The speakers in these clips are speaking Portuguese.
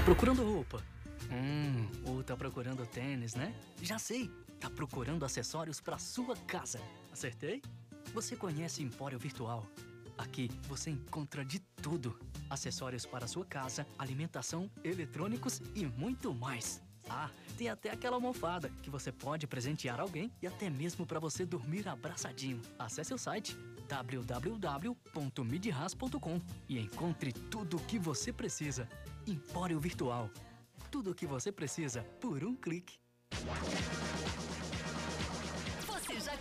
Tá procurando roupa? Hum, ou tá procurando tênis, né? Já sei! Tá procurando acessórios para sua casa. Acertei? Você conhece Empório Virtual? Aqui você encontra de tudo: acessórios para sua casa, alimentação, eletrônicos e muito mais. Ah, tem até aquela almofada que você pode presentear alguém e até mesmo para você dormir abraçadinho. Acesse o site www.midras.com e encontre tudo o que você precisa. Empório Virtual. Tudo o que você precisa por um clique.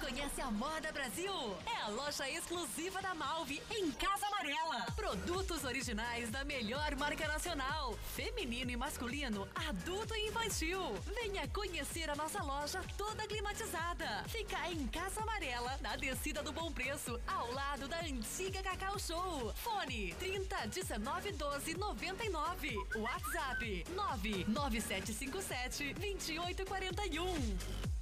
Conhece a Moda Brasil? É a loja exclusiva da Malve em Casa Amarela. Produtos originais da melhor marca nacional. Feminino e masculino, adulto e infantil. Venha conhecer a nossa loja toda climatizada. Fica em Casa Amarela, na descida do Bom Preço, ao lado da antiga Cacau Show. Fone 30 19 12 99. WhatsApp 99757 2841.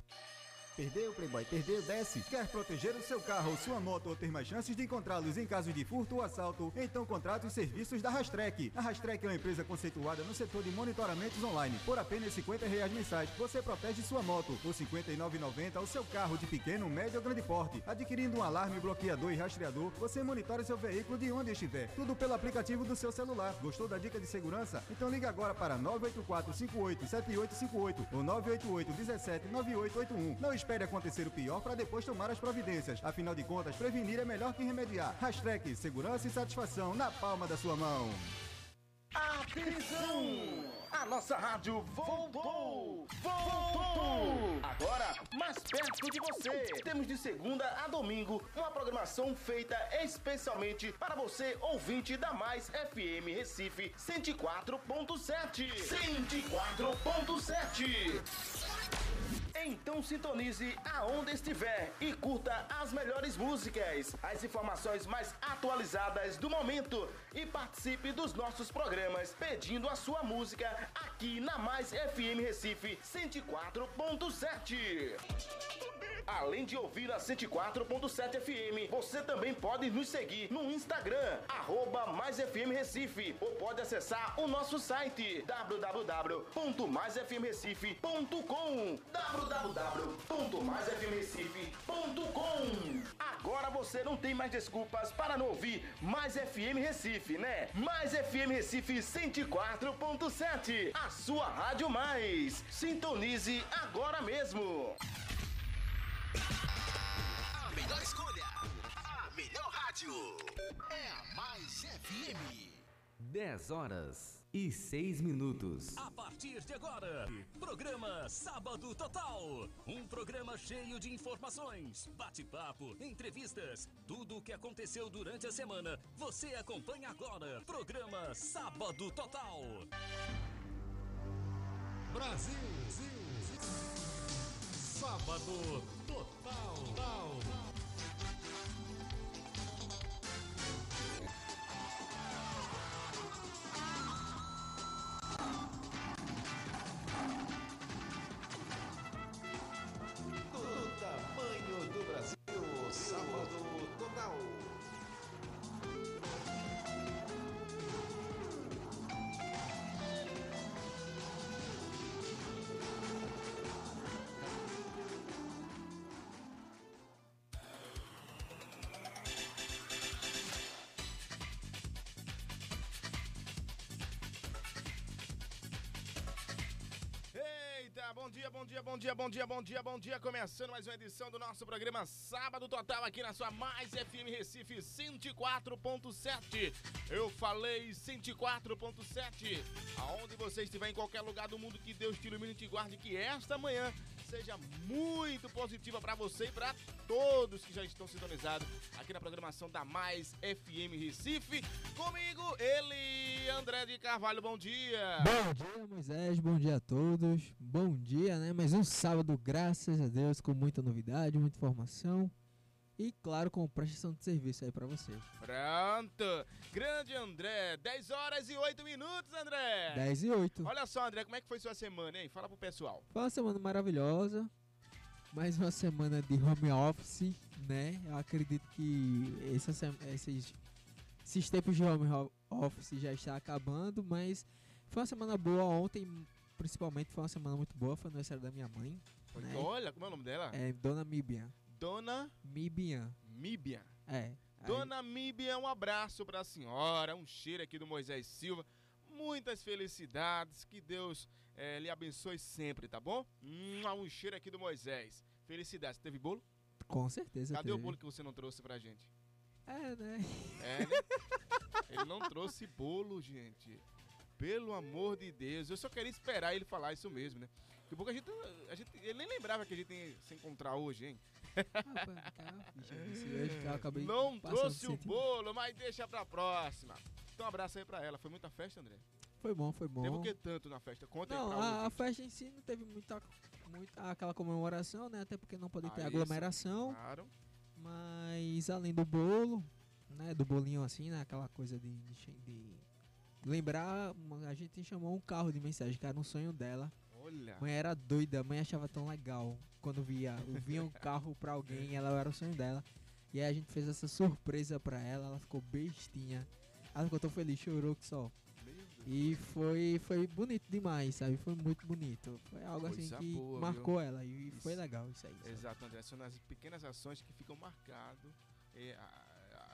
Perdeu, Playboy, perdeu, desce. Quer proteger o seu carro ou sua moto ou ter mais chances de encontrá-los em caso de furto ou assalto? Então contrate os serviços da Rastrek. A Rastrek é uma empresa conceituada no setor de monitoramentos online. Por apenas 50 reais mensais, você protege sua moto. Por R$ 59,90 o seu carro de pequeno, médio ou grande porte. Adquirindo um alarme, bloqueador e rastreador, você monitora seu veículo de onde estiver. Tudo pelo aplicativo do seu celular. Gostou da dica de segurança? Então liga agora para 984 58 7858 ou 988 17 9881. Não espere acontecer o pior para depois tomar as providências. Afinal de contas, prevenir é melhor que remediar. Hashtag segurança e satisfação na palma da sua mão. Atenção! A nossa rádio voltou! Voltou! Agora, mais perto de você. Temos de segunda a domingo uma programação feita especialmente para você, ouvinte da Mais FM Recife 104.7. 104.7. Então sintonize aonde estiver e curta as melhores músicas, as informações mais atualizadas do momento e participe dos nossos programas pedindo a sua música aqui na Mais FM Recife 104.7. Além de ouvir a 104.7 FM, você também pode nos seguir no Instagram, arroba Recife, ou pode acessar o nosso site www.maisfmrecife.com www.maisfmrecife.com Agora você não tem mais desculpas para não ouvir Mais FM Recife, né? Mais FM Recife 104.7, a sua rádio mais. Sintonize agora mesmo. A melhor escolha, a melhor rádio. É a Mais FM. 10 horas e 6 minutos. A partir de agora, programa Sábado Total. Um programa cheio de informações, bate-papo, entrevistas, tudo o que aconteceu durante a semana. Você acompanha agora. Programa Sábado Total. Brasil. Sábado Total. Dia, bom dia, bom dia, bom dia, bom dia. Começando mais uma edição do nosso programa Sábado Total aqui na sua Mais FM Recife 104.7. Eu falei 104.7. Aonde você estiver em qualquer lugar do mundo, que Deus te ilumine e te guarde, que esta manhã seja muito positiva para você e para todos que já estão sintonizados aqui na programação da Mais FM Recife. Comigo, ele, André de Carvalho, bom dia. Bom dia, Moisés. Bom dia a todos. Bom dia, né? Mais um sábado, graças a Deus, com muita novidade, muita informação. E, claro, com prestação de serviço aí pra vocês. Pronto! Grande André, 10 horas e 8 minutos, André! 10 e 8. Olha só, André, como é que foi sua semana, hein? Fala pro pessoal. Foi uma semana maravilhosa. Mais uma semana de home office, né? Eu acredito que essa, se- esses, esses tempos de home ho- office já está acabando, mas Foi uma semana boa ontem, principalmente foi uma semana muito boa, foi aniversário da minha mãe. Né? Olha, como é o nome dela? É Dona Mibian. Dona Mibian. Míbia. É. Aí- Dona Míbia, um abraço pra senhora, um cheiro aqui do Moisés Silva. Muitas felicidades, que Deus eh, lhe abençoe sempre, tá bom? Mua, Um cheiro aqui do Moisés. Felicidades. Teve bolo? Com certeza. Cadê o teve. bolo que você não trouxe pra gente? É, né? É, né? Ele não trouxe bolo, gente. Pelo amor de Deus. Eu só queria esperar ele falar isso mesmo, né? A pouco a gente, a gente. Ele nem lembrava que a gente ia se encontrar hoje, hein? Bicho, esse hoje que Não trouxe o bolo, mas deixa pra próxima. Então, um abraço aí pra ela. Foi muita festa, André? Foi bom, foi bom. Teve o que tanto na festa? Conta aí Não, pra a, a festa em si não teve muita, muita aquela comemoração, né? Até porque não pode ter Ah, isso. aglomeração. Claro. Mas além do bolo, né? Do bolinho assim, né? Aquela coisa de, de, de lembrar, a gente chamou um carro de mensagem, que era um sonho dela. Olha. Mãe era doida, mãe achava tão legal quando via, via um carro pra alguém, ela era o sonho dela. E aí a gente fez essa surpresa pra ela, ela ficou bestinha. Ela ficou tão feliz, chorou que só. E foi, foi bonito demais, sabe? Foi muito bonito. Foi algo assim Coisa que boa, marcou viu? ela e foi Isso. legal isso aí. sabe? Exato, André. São as pequenas ações que ficam marcadas é,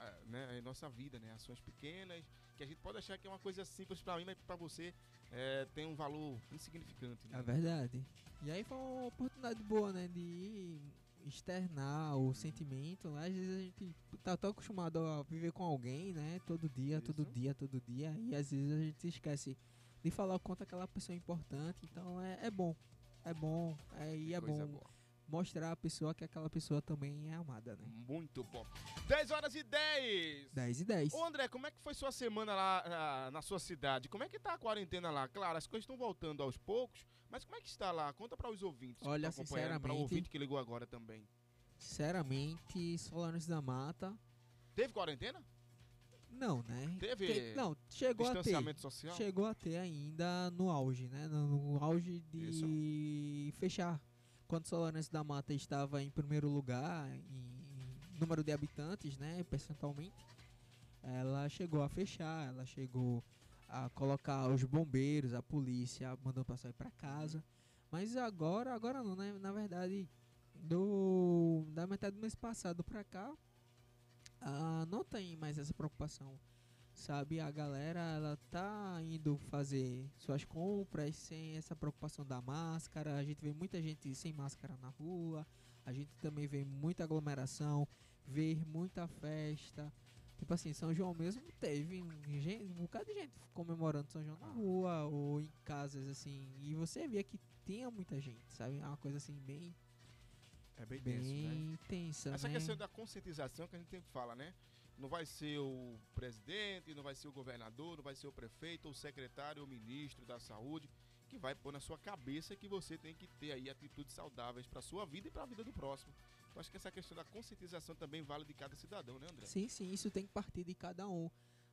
a, a- a- né, em nossa vida, né? Ações pequenas que a gente pode achar que é uma coisa simples pra mim, mas pra você é, tem um valor insignificante. Né? É verdade. E aí foi uma oportunidade boa, né? De externar o sentimento. Às vezes a gente tá tão acostumado a viver com alguém, né? Todo dia, todo dia, todo dia. E às vezes a gente esquece de falar o quanto aquela pessoa é importante. Então é, é bom. É bom. É, e é bom boa. Mostrar à pessoa que aquela pessoa também é amada, né? Muito bom. 10 horas e 10. 10 e 10. Ô André, como é que foi sua semana lá na, na sua cidade? Como é que tá a quarentena lá? Claro, as coisas estão voltando aos poucos, mas como é que está lá? Conta para os ouvintes. Olha, acompanhando, Pra o sinceramente- ouvinte que ligou agora também. Sinceramente, Solares da Mata. Teve quarentena? Não, né? Teve Que- não, chegou a ter. distanciamento social? Chegou a ter ainda no auge, né? No, no auge de fechar. Quando Solarense da Mata estava em primeiro lugar em número de habitantes, né? Percentualmente, ela chegou a fechar, ela chegou a colocar os bombeiros, a polícia, mandando pra sair pra casa. Mas agora, agora não, né? Na verdade, do da metade do mês passado pra cá, ah, não tem mais essa preocupação. Sabe, a galera ela tá indo fazer suas compras sem essa preocupação da máscara. A gente vê muita gente sem máscara na rua. A gente também vê muita aglomeração, vê muita festa. Tipo assim, São João mesmo teve um, gen- um bocado de gente comemorando São João na rua ou em casas assim. E você via que tinha muita gente, sabe? É uma coisa assim bem É bem, bem tenso, né? tensa, Essa né? questão da conscientização que a gente sempre fala, né? Não vai ser o presidente, não vai ser o governador, não vai ser o prefeito, o secretário, ou o ministro da saúde que vai pôr na sua cabeça que você tem que ter aí atitudes saudáveis para sua vida e para a vida do próximo. Eu acho que essa questão da conscientização também vale de cada cidadão, né, André? Sim, sim, isso tem que partir de cada um.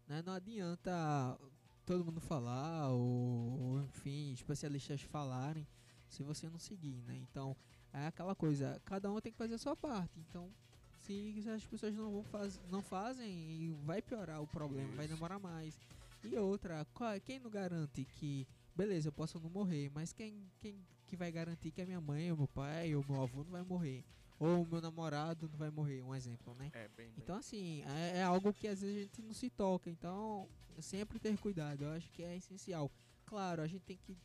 Né? Não adianta todo mundo falar ou, ou, enfim, especialistas falarem se você não seguir, né? Então, é aquela coisa, cada um tem que fazer a sua parte. Então, se as pessoas não vão faz, não fazem, vai piorar o problema, vai Isso. demorar mais. E outra, qual- quem não garante que beleza, eu posso não morrer, mas quem, quem que vai garantir que a minha mãe, ou meu pai, ou meu avô não vai morrer? Ou o meu namorado não vai morrer, um exemplo, né? É, bem, bem. Então, assim, é, é algo que às vezes a gente não se toca. Então, sempre ter cuidado, eu acho que é essencial. Claro, a gente tem que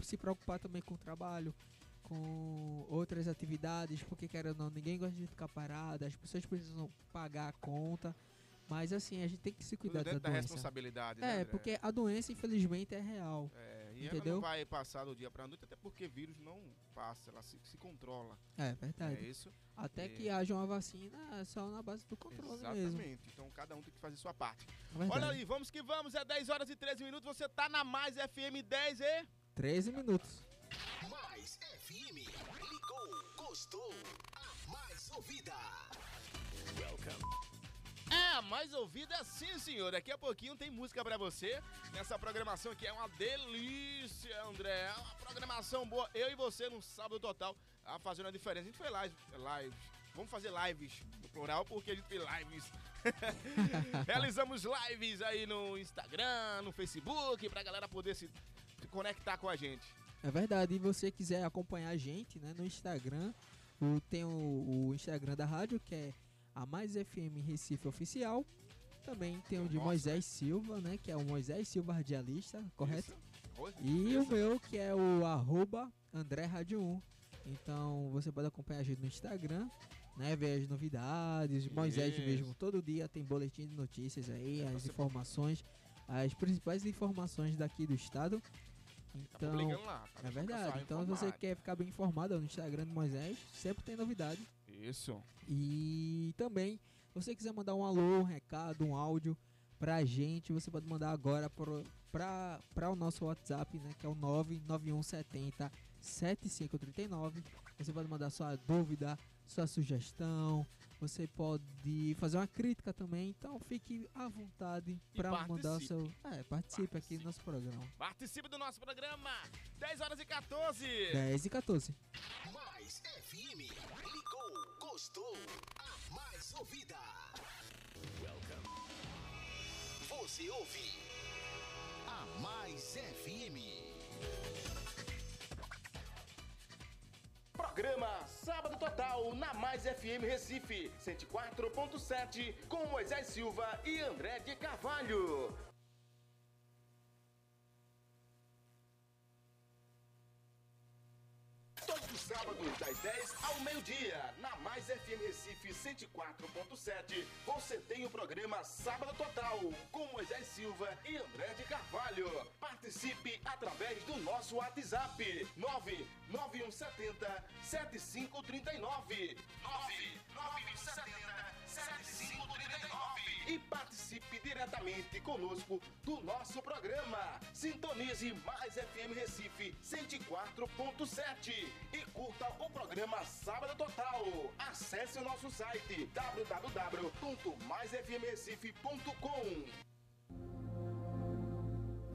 se preocupar também com o trabalho, com outras atividades, porque, querendo ou não, ninguém gosta de ficar parado, as pessoas precisam pagar a conta. Mas, assim, a gente tem que se cuidar da da doença. responsabilidade, né, É, André? porque a doença, infelizmente, é real. É, e ela entendeu? não vai passar do dia pra noite, até porque vírus não passa, ela se, se controla. É verdade. É isso. Até É. que haja uma vacina é só na base do controle mesmo. Exatamente. Então cada um tem que fazer sua parte. É. Olha aí, vamos que vamos. É 10 horas e 13 minutos. Você tá na Mais FM 10 e. 13 minutos. Gostou, a mais ouvida. É, a mais ouvida sim, senhor. Daqui a pouquinho tem música pra você nessa programação que é uma delícia, André. É uma programação boa. Eu e você no sábado total, a fazendo a diferença. A gente foi live, live Vamos fazer lives no plural, porque a gente tem lives. Realizamos lives aí no Instagram, no Facebook, pra galera poder se, se conectar com a gente. É verdade, e você quiser acompanhar a gente né, no Instagram, o, tem o, o Instagram da rádio, que é a Mais FM Recife Oficial. Também tem o de Nossa. Moisés Silva, né? Que é o Moisés Silva Radialista, correto? E o meu, que é o arroba André Rádio 1. Então você pode acompanhar a gente no Instagram, né? Ver as novidades. Moisés Isso. mesmo, todo dia tem boletim de notícias aí, as você- informações, as principais informações daqui do estado. Tá Então, publicando lá. tá é verdade. Então, se você informado. quer ficar bem informado no Instagram do Moisés, sempre tem novidade. Isso. E também, se você quiser mandar um alô, um recado, um áudio pra gente, você pode mandar agora pro, pra, pra o nosso WhatsApp, né? Que é o 99170 7539. Você pode mandar sua dúvida, sua sugestão. Você pode fazer uma crítica também. Então, fique à vontade pra mandar o seu. participe. É, participe aqui no nosso programa. Participe do nosso programa. 10 horas e 14. 10 e 14. Mais FM. Ligou, gostou, a mais ouvida. Welcome. Você ouve a Mais FM. Programa Sábado Total na Mais FM Recife 104.7 com Moisés Silva e André de Carvalho. Todos os sábados, das 10 ao meio-dia, na FM Recife 104.7, você tem o programa Sábado Total, com Moisés Silva e André de Carvalho. Participe através do nosso WhatsApp, 99170 7539. 99170 7539. E participe diretamente conosco do nosso programa. Sintonize Mais FM Recife 104.7 e curta o programa Sábado Total. Acesse o nosso site www.maisfmrecife.com.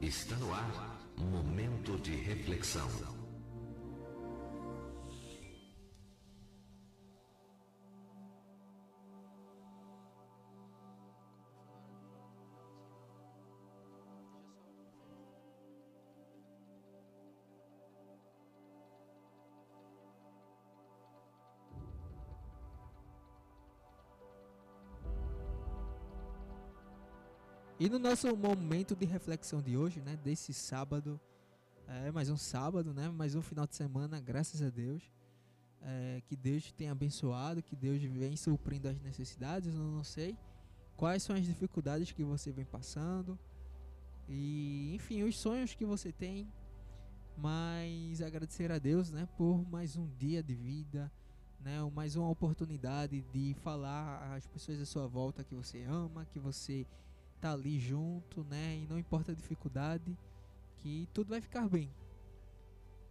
Está no ar momento de reflexão. E no nosso momento de reflexão de hoje, né, desse sábado, é mais um sábado, né, mais um final de semana, graças a Deus, é, que Deus te tenha abençoado, que Deus vem suprindo as necessidades, eu não sei quais são as dificuldades que você vem passando e, enfim, os sonhos que você tem, mas agradecer a Deus, né, por mais um dia de vida, né, mais uma oportunidade de falar às pessoas à sua volta que você ama, que você tá ali junto, né? E não importa a dificuldade, que tudo vai ficar bem.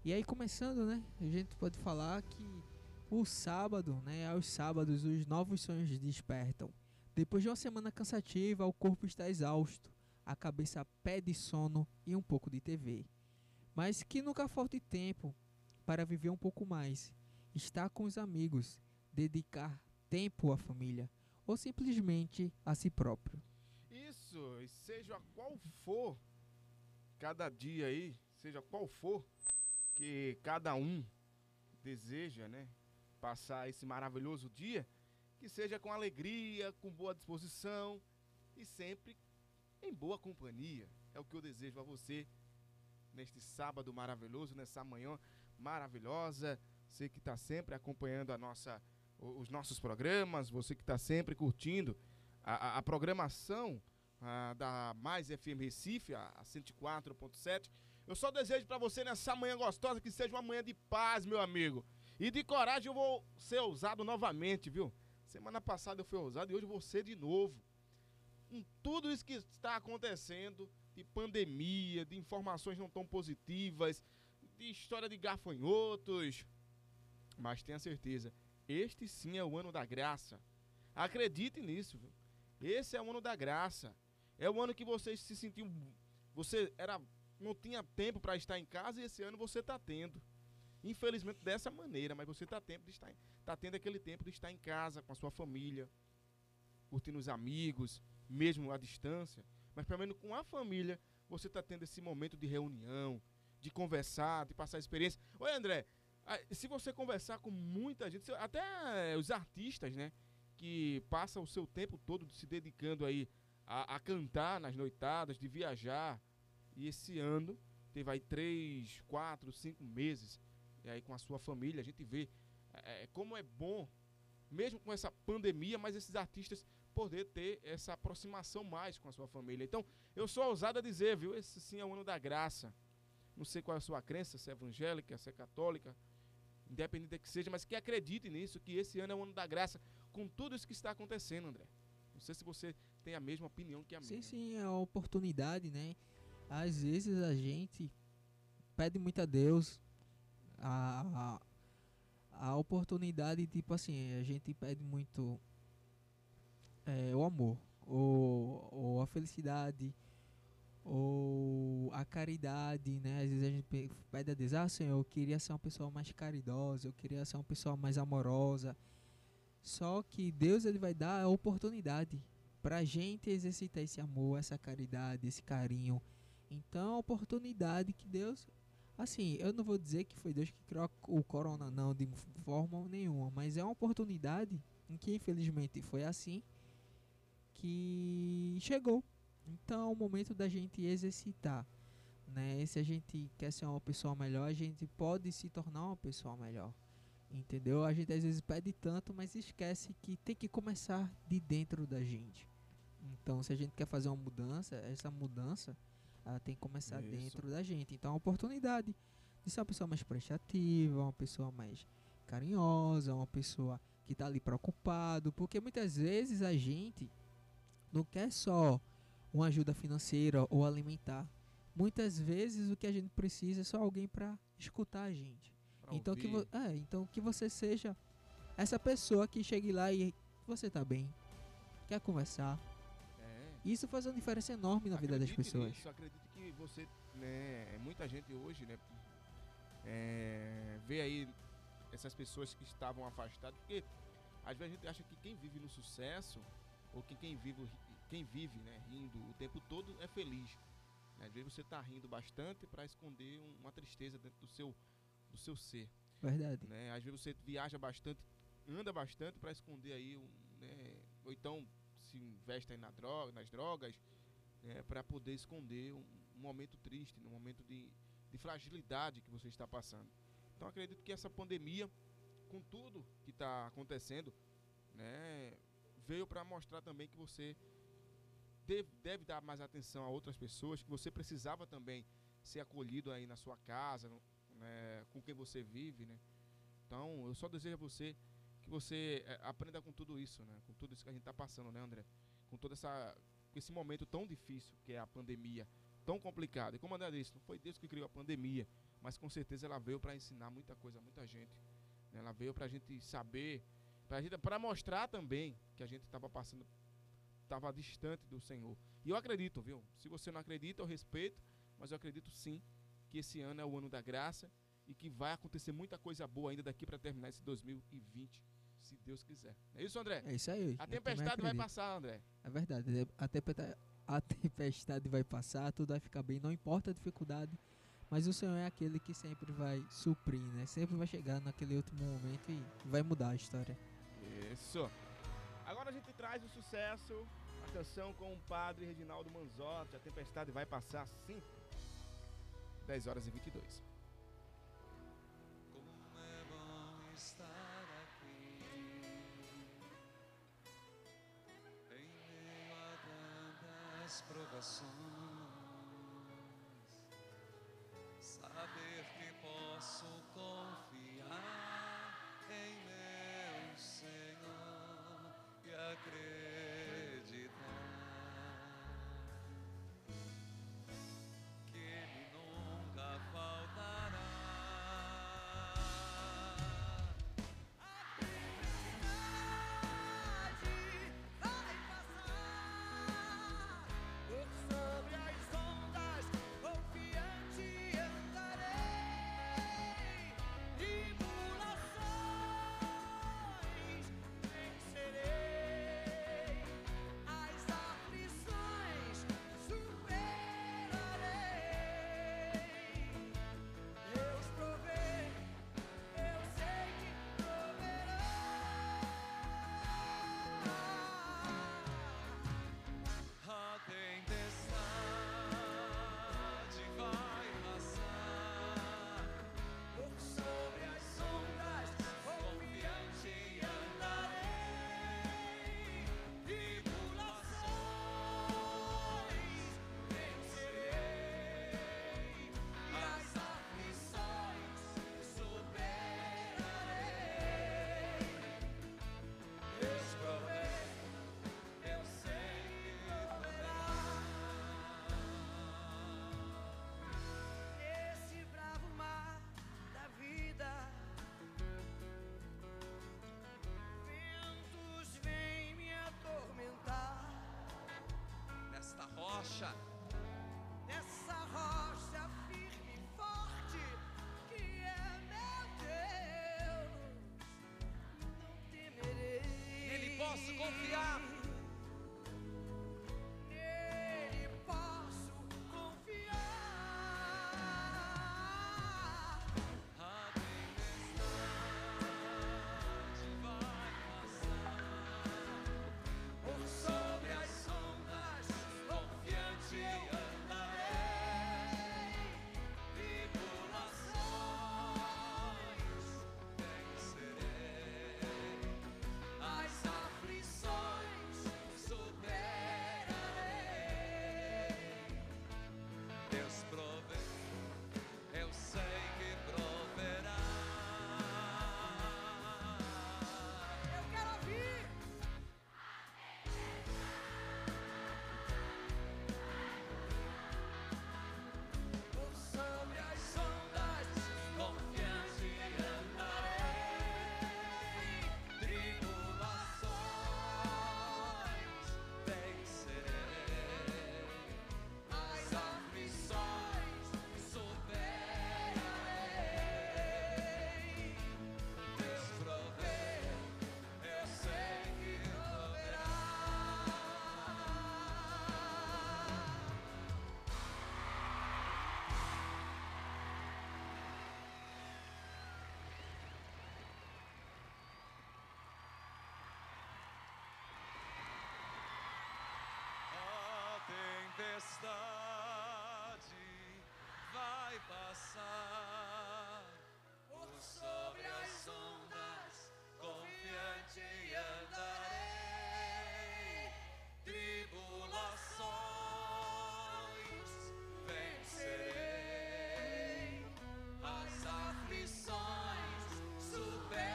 E aí começando, né? A gente pode falar que o sábado, né? Aos sábados os novos sonhos despertam. Depois de uma semana cansativa, o corpo está exausto, a cabeça pede sono e um pouco de TV. Mas que nunca falte tempo para viver um pouco mais, estar com os amigos, dedicar tempo à família ou simplesmente a si próprio. Isso, e seja qual for cada dia aí, seja qual for que cada um deseja, né, passar esse maravilhoso dia, que seja com alegria, com boa disposição e sempre em boa companhia. É o que eu desejo a você neste sábado maravilhoso, nessa manhã maravilhosa. Você que está sempre acompanhando a nossa, os nossos programas, você que está sempre curtindo a, a- a programação ah, da Mais FM Recife, a, a 104.7. Eu só desejo para você nessa manhã gostosa que seja uma manhã de paz, meu amigo. E de coragem eu vou ser ousado novamente, viu? Semana passada eu fui ousado e hoje vou ser de novo. Com tudo isso que está acontecendo, de pandemia, de informações não tão positivas, de história de gafanhotos. Mas tenha certeza, este sim é o ano da graça. Acredite nisso, viu? Esse é o ano da graça. É o ano que você se sentiu. Você era não tinha tempo para estar em casa e esse ano você está tendo. infelizmente, dessa maneira, mas você está tempo de estar, tá tendo aquele tempo de estar em casa com a sua família, curtindo os amigos, mesmo à distância, mas pelo menos com a família, você está tendo esse momento de reunião, de conversar, de passar experiência. Oi, André, se você conversar com muita gente, até os artistas, né, que passam o seu tempo todo se dedicando aí a, a cantar nas noitadas, de viajar, e esse ano teve aí três, quatro, cinco meses e aí com a sua família, a gente vê é, como é bom, mesmo com essa pandemia, mas esses artistas poder ter essa aproximação mais com a sua família. Então, eu sou ousado a dizer, viu? Esse sim é o ano da graça. Não sei qual é a sua crença, se é evangélica, se é católica, independente da que seja, mas que acredite nisso, que esse ano é o ano da graça, com tudo isso que está acontecendo, André. Não sei se você tem a mesma opinião que a Sim, minha. sim, é a oportunidade, né? Às vezes a gente pede muito a Deus a, a, a oportunidade, tipo assim, a gente pede muito é, o amor, ou, ou a felicidade, ou a caridade, né? Às vezes a gente pe- pede a Deus, ah, Senhor, eu queria ser uma pessoa mais caridosa, eu queria ser uma pessoa mais amorosa. Só que Deus ele vai dar a oportunidade pra gente exercitar esse amor, essa caridade, esse carinho. Então, a oportunidade que Deus, assim, eu não vou dizer que foi Deus que criou o corona não de forma nenhuma, mas é uma oportunidade em que infelizmente foi assim que chegou. Então, é o momento da gente exercitar, né? Se a gente quer ser uma pessoa melhor, a gente pode se tornar uma pessoa melhor. Entendeu? A gente às vezes pede tanto, mas esquece que tem que começar de dentro da gente. Então, se a gente quer fazer uma mudança, essa mudança ela tem que começar Isso. dentro da gente. Então, é uma oportunidade de ser uma pessoa mais prestativa, uma pessoa mais carinhosa, uma pessoa que está ali preocupado, porque muitas vezes a gente não quer só uma ajuda financeira ou alimentar. Muitas vezes o que a gente precisa é só alguém para escutar a gente. Pra Então que, ouvir. é, então que você seja essa pessoa que chegue lá e você tá bem, quer conversar. É. Isso faz uma diferença enorme na vida das pessoas. nisso, acredite que você, né, muita gente hoje, né, é, vê aí essas pessoas que estavam afastadas, porque às vezes a gente acha que quem vive no sucesso, ou que quem vive, quem vive, né, rindo o tempo todo é feliz. Às vezes você está rindo bastante para esconder um- uma tristeza dentro do seu, do seu ser. Verdade. Né? Às vezes você viaja bastante, anda bastante para esconder aí, um, né? ou então se investe aí na droga, nas drogas, né? para poder esconder um, um momento triste, um momento de, de fragilidade que você está passando. Então acredito que essa pandemia, com tudo que está acontecendo, né? veio para mostrar também que você deve, deve dar mais atenção a outras pessoas, que você precisava também ser acolhido aí na sua casa, né, com quem você vive, né? Então, eu só desejo a você que você eh, aprenda com tudo isso, né? Com tudo isso que a gente está passando, né, André? Com todo essa, com esse momento tão difícil que é a pandemia, tão complicado. E como André disse, não foi Deus que criou a pandemia, mas com certeza ela veio para ensinar muita coisa a muita gente. né? Ela veio para a gente saber, para mostrar também que a gente estava passando, estava distante do Senhor. E eu acredito, viu? Se você não acredita, eu respeito, mas eu acredito sim que esse ano é o ano da graça e que vai acontecer muita coisa boa ainda daqui para terminar esse 2020, se Deus quiser. É isso, André? É isso aí. A também tempestade vai passar, André. É verdade. é- A tempestade, a tempestade vai passar, tudo vai ficar bem, não importa a dificuldade. Mas o Senhor é aquele que sempre vai suprir, né? Sempre vai chegar naquele último momento e vai mudar a história. Isso. Agora a gente traz o sucesso, a canção com o padre Reginaldo Manzotti. A tempestade vai passar sim. 10 horas e 22. Estar aqui. Em meio a tantas provações, confiar tempestade vai passar por sobre as ondas, confiante andarei. Tribulações vencerei, as aflições superarei.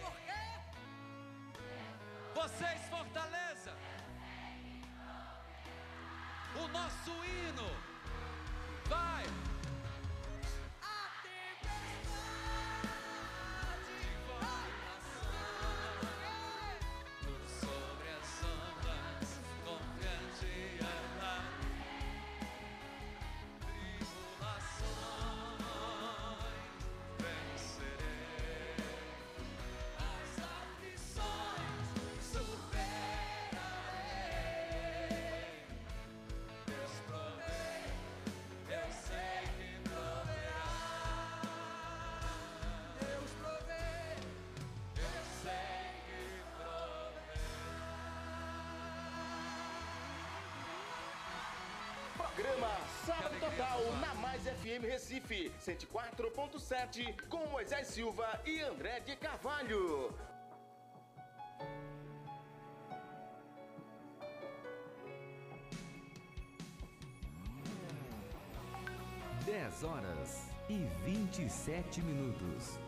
Por quê? Vocês nosso hino. Vai! programa Sábado Total na Mais FM Recife 104.7 com Moisés Silva e André de Carvalho. Dez horas e vinte e sete minutos.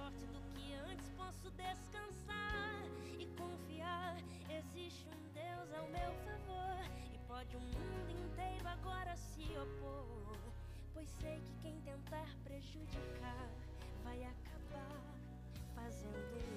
forte do que antes posso descansar e confiar. Existe um Deus ao meu favor e pode o mundo inteiro agora se opor. Pois sei que quem tentar prejudicar vai acabar fazendo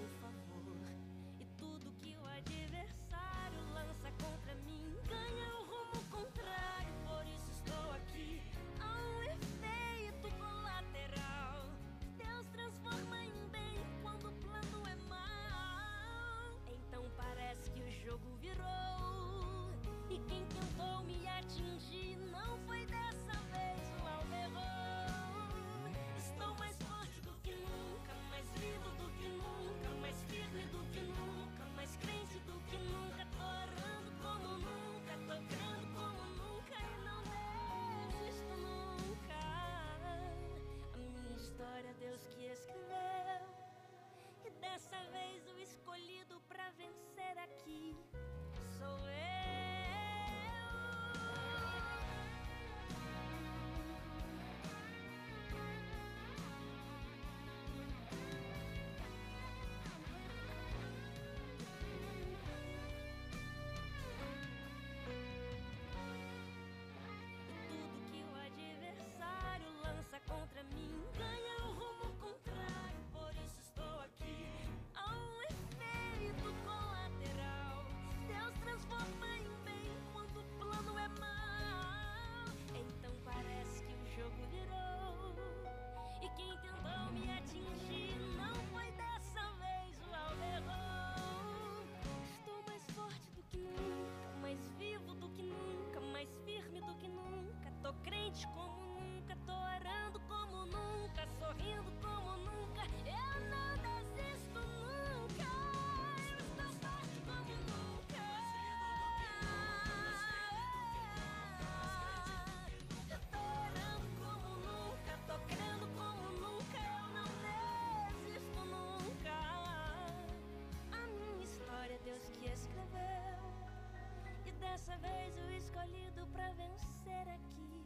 pra vencer aqui.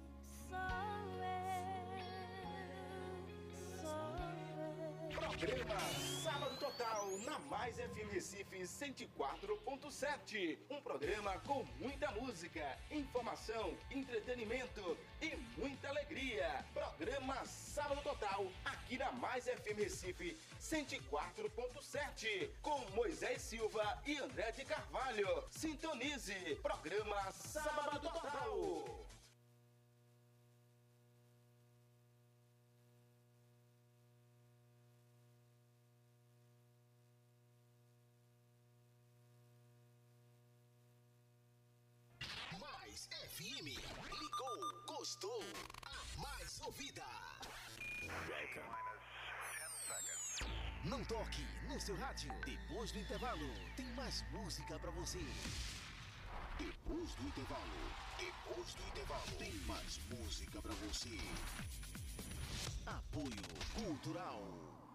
Sou eu, sou eu. Programa Sábado Total na Mais FM Recife 104.7. Um programa com muita música, informação, entretenimento e muita alegria. Programa Sábado Total aqui na Mais FM Recife 104.7 com Moisés Silva e André de Carvalho. Sintonize. Programa Sábado Total. Não toque no seu rádio. Depois do intervalo, tem mais música pra você. Depois do intervalo, depois do intervalo, tem mais música pra você. Apoio Cultural.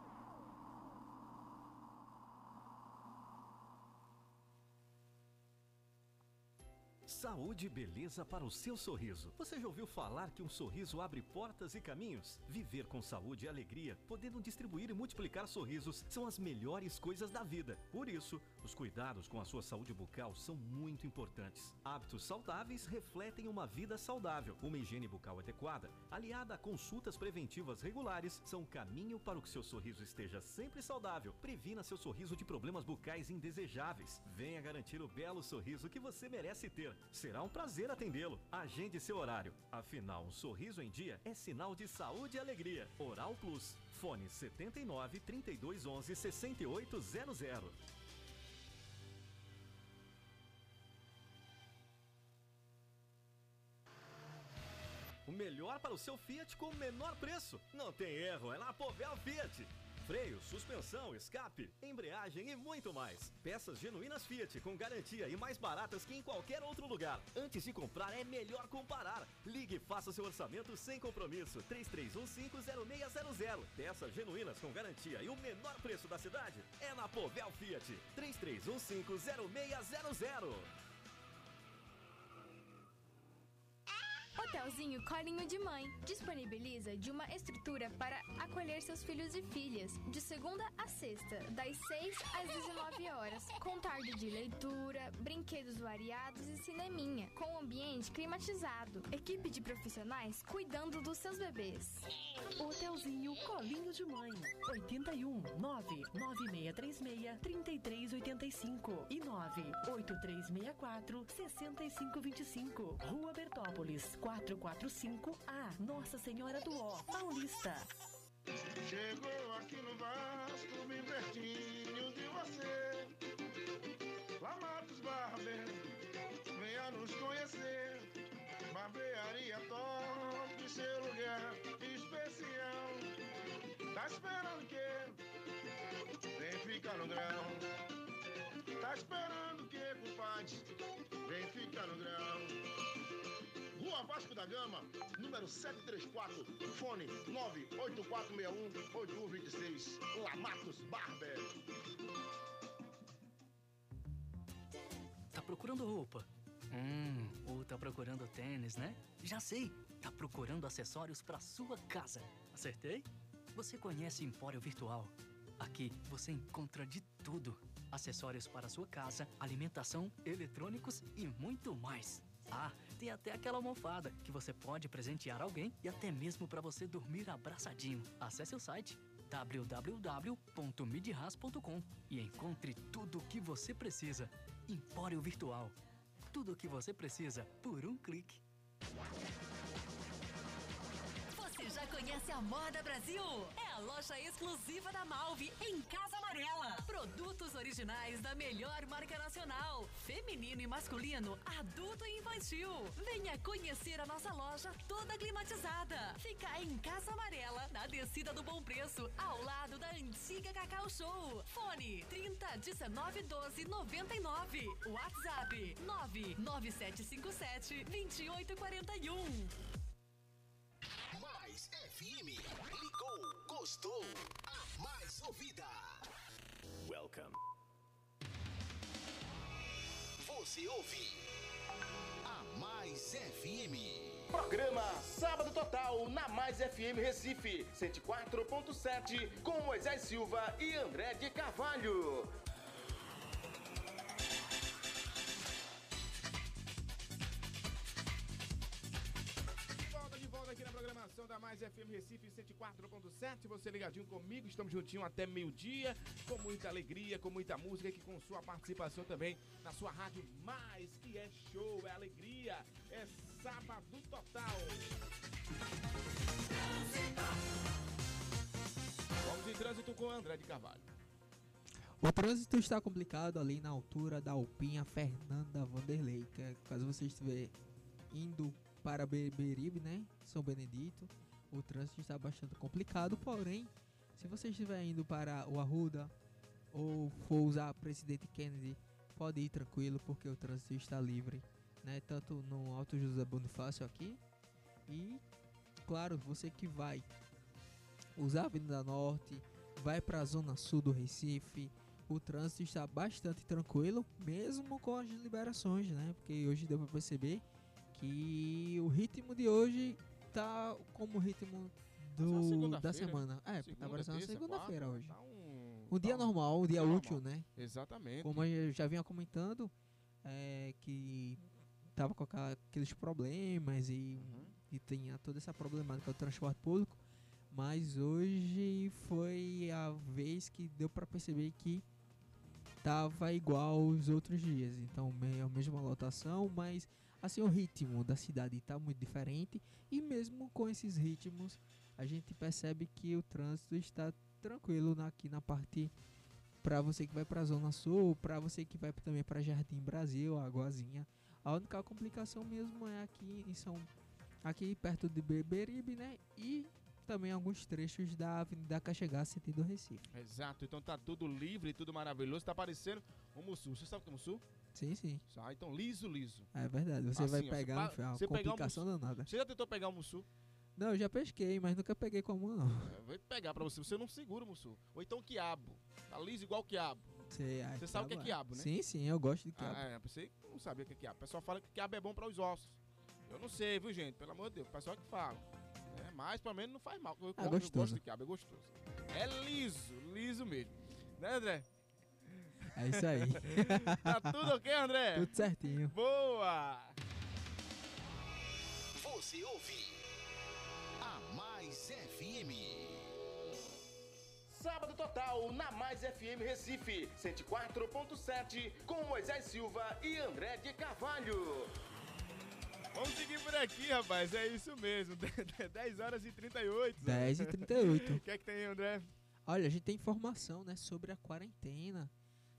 Saúde e beleza para o seu sorriso. Você já ouviu falar que um sorriso abre portas e caminhos? Viver com saúde e alegria, podendo distribuir e multiplicar sorrisos, são as melhores coisas da vida. Por isso, os cuidados com a sua saúde bucal são muito importantes. Hábitos saudáveis refletem uma vida saudável. Uma higiene bucal adequada, aliada a consultas preventivas regulares, são o caminho para que seu sorriso esteja sempre saudável. Previna seu sorriso de problemas bucais indesejáveis. Venha garantir o belo sorriso que você merece ter. Será um prazer atendê-lo. Agende seu horário. Afinal, um sorriso em dia é sinal de saúde e alegria. Oral Plus. Fone 79 32 11 6800. O melhor para o seu Fiat com o menor preço. Não tem erro, é na Povel Fiat. Freio, suspensão, escape, embreagem e muito mais. Peças genuínas Fiat com garantia e mais baratas que em qualquer outro lugar. Antes de comprar é melhor comparar. Ligue e faça seu orçamento sem compromisso. 33150600. Peças genuínas com garantia e o menor preço da cidade é na Povel Fiat. 33150600. Hotelzinho Colinho de Mãe disponibiliza de uma estrutura para acolher seus filhos e filhas, de segunda a sexta, das 6 às 19 horas, com tarde de leitura, brinquedos variados e cineminha, com ambiente climatizado, equipe de profissionais cuidando dos seus bebês. Hotelzinho Colinho de Mãe. 81 99636 3385 e 98364 6525. Rua Bertópolis, 445A. Nossa Senhora do Ó, Paulista. Chegou aqui no Vasco, bem pertinho de você. Lá Matos Barber, venha nos conhecer. Barbearia top, seu lugar especial. Tá esperando o quê? Vem ficar no grão. Tá esperando o quê, compadre? Vem ficar no grão. Rua Vasco da Gama, número 734, fone 98461-8126, Lamatos Barber. Tá procurando roupa? Hum, ou tá procurando tênis, né? Já sei! Tá procurando acessórios para sua casa. Acertei? Você conhece Empório Virtual? Aqui você encontra de tudo: acessórios para sua casa, alimentação, eletrônicos e muito mais. Ah, tem até aquela almofada que você pode presentear alguém e até mesmo para você dormir abraçadinho. Acesse o site www.midras.com e encontre tudo o que você precisa. Empório Virtual. Tudo o que você precisa por um clique. Conhece a Moda Brasil? É a loja exclusiva da Malve em Casa Amarela. Produtos originais da melhor marca nacional. Feminino e masculino, adulto e infantil. Venha conhecer a nossa loja toda climatizada. Fica em Casa Amarela, na descida do Bom Preço, ao lado da antiga Cacau Show. Fone 30 19 12 99. WhatsApp 99757 2841. Gostou. A mais ouvida. Welcome. Você ouve. A Mais FM. Programa Sábado Total na Mais FM Recife 104.7 com Moisés Silva e André de Carvalho. FM Recife 104.7. Você ligadinho comigo, estamos juntinho até meio-dia, com muita alegria, com muita música e com sua participação também na sua rádio Mais, que é show, é alegria, é sábado total. Vamos em trânsito com André de Carvalho. O trânsito está complicado ali na altura da Alpinha Fernanda Vanderlei. Que é, caso você estiver indo para Beberibe, né? São Benedito, o trânsito está bastante complicado. Porém, se você estiver indo para o Arruda ou for usar Presidente Kennedy, pode ir tranquilo porque o trânsito está livre, né? Tanto no Alto José Bonifácio aqui e, claro, você que vai usar a Avenida Norte, vai para a zona sul do Recife, o trânsito está bastante tranquilo, mesmo com as liberações, né? Porque hoje deu para perceber que o ritmo de hoje tá como o ritmo do, da semana. É, tá parecendo uma segunda-feira hoje. Tá um, Um dia normal, um dia normal. útil, né? Exatamente. Como eu já vinha comentando, é, que tava com aqueles problemas e, Uhum. e tinha toda essa problemática do transporte público, mas hoje foi a vez que deu para perceber que tava igual aos outros dias. Então, me- a mesma lotação, mas assim o ritmo da cidade tá muito diferente e mesmo com esses ritmos, a gente percebe que o trânsito está tranquilo aqui na parte para você que vai para a zona sul, para você que vai também para Jardim Brasil, Águazinha. A única complicação mesmo é aqui em São aqui perto de Beberibe, né? E também alguns trechos da Avenida Caxegá, sentido Recife. Exato, então tá tudo livre, tudo maravilhoso. Tá parecendo o Mussu. Você sabe o que é Mussu? Sim, sim. Ah, então liso, liso. É verdade. Você vai Assim, ó, pegar pa- no final, você pegar um complicação danada. Você já tentou pegar o Mussu? Não, eu já pesquei, mas nunca peguei com a mão, não. Vou pegar pra você, você não segura o Mussu. Ou então quiabo. Tá liso igual quiabo. Sei, ai, Você sabe o que é quiabo, né? Sim, sim, eu gosto de quiabo. Ah, é, que não sabia o que é quiabo. O pessoal fala que quiabo é bom para os ossos. Eu não sei, viu, gente? Pelo amor de Deus, o pessoal que fala. É, mas pelo menos não faz mal. Eu, como, eu gostoso. gosto de quiabo, é gostoso. É liso, liso mesmo. Né, André? É isso aí. tá tudo ok, André? Tudo certinho. Boa! Você ouve a Mais FM. Sábado Total na Mais FM Recife 104.7 com Moisés Silva e André de Carvalho. Vamos seguir por aqui, rapaz. É isso mesmo. 10 horas e 38. 10 e 38. O que é que tem André? Olha, a gente tem informação, né, sobre a quarentena.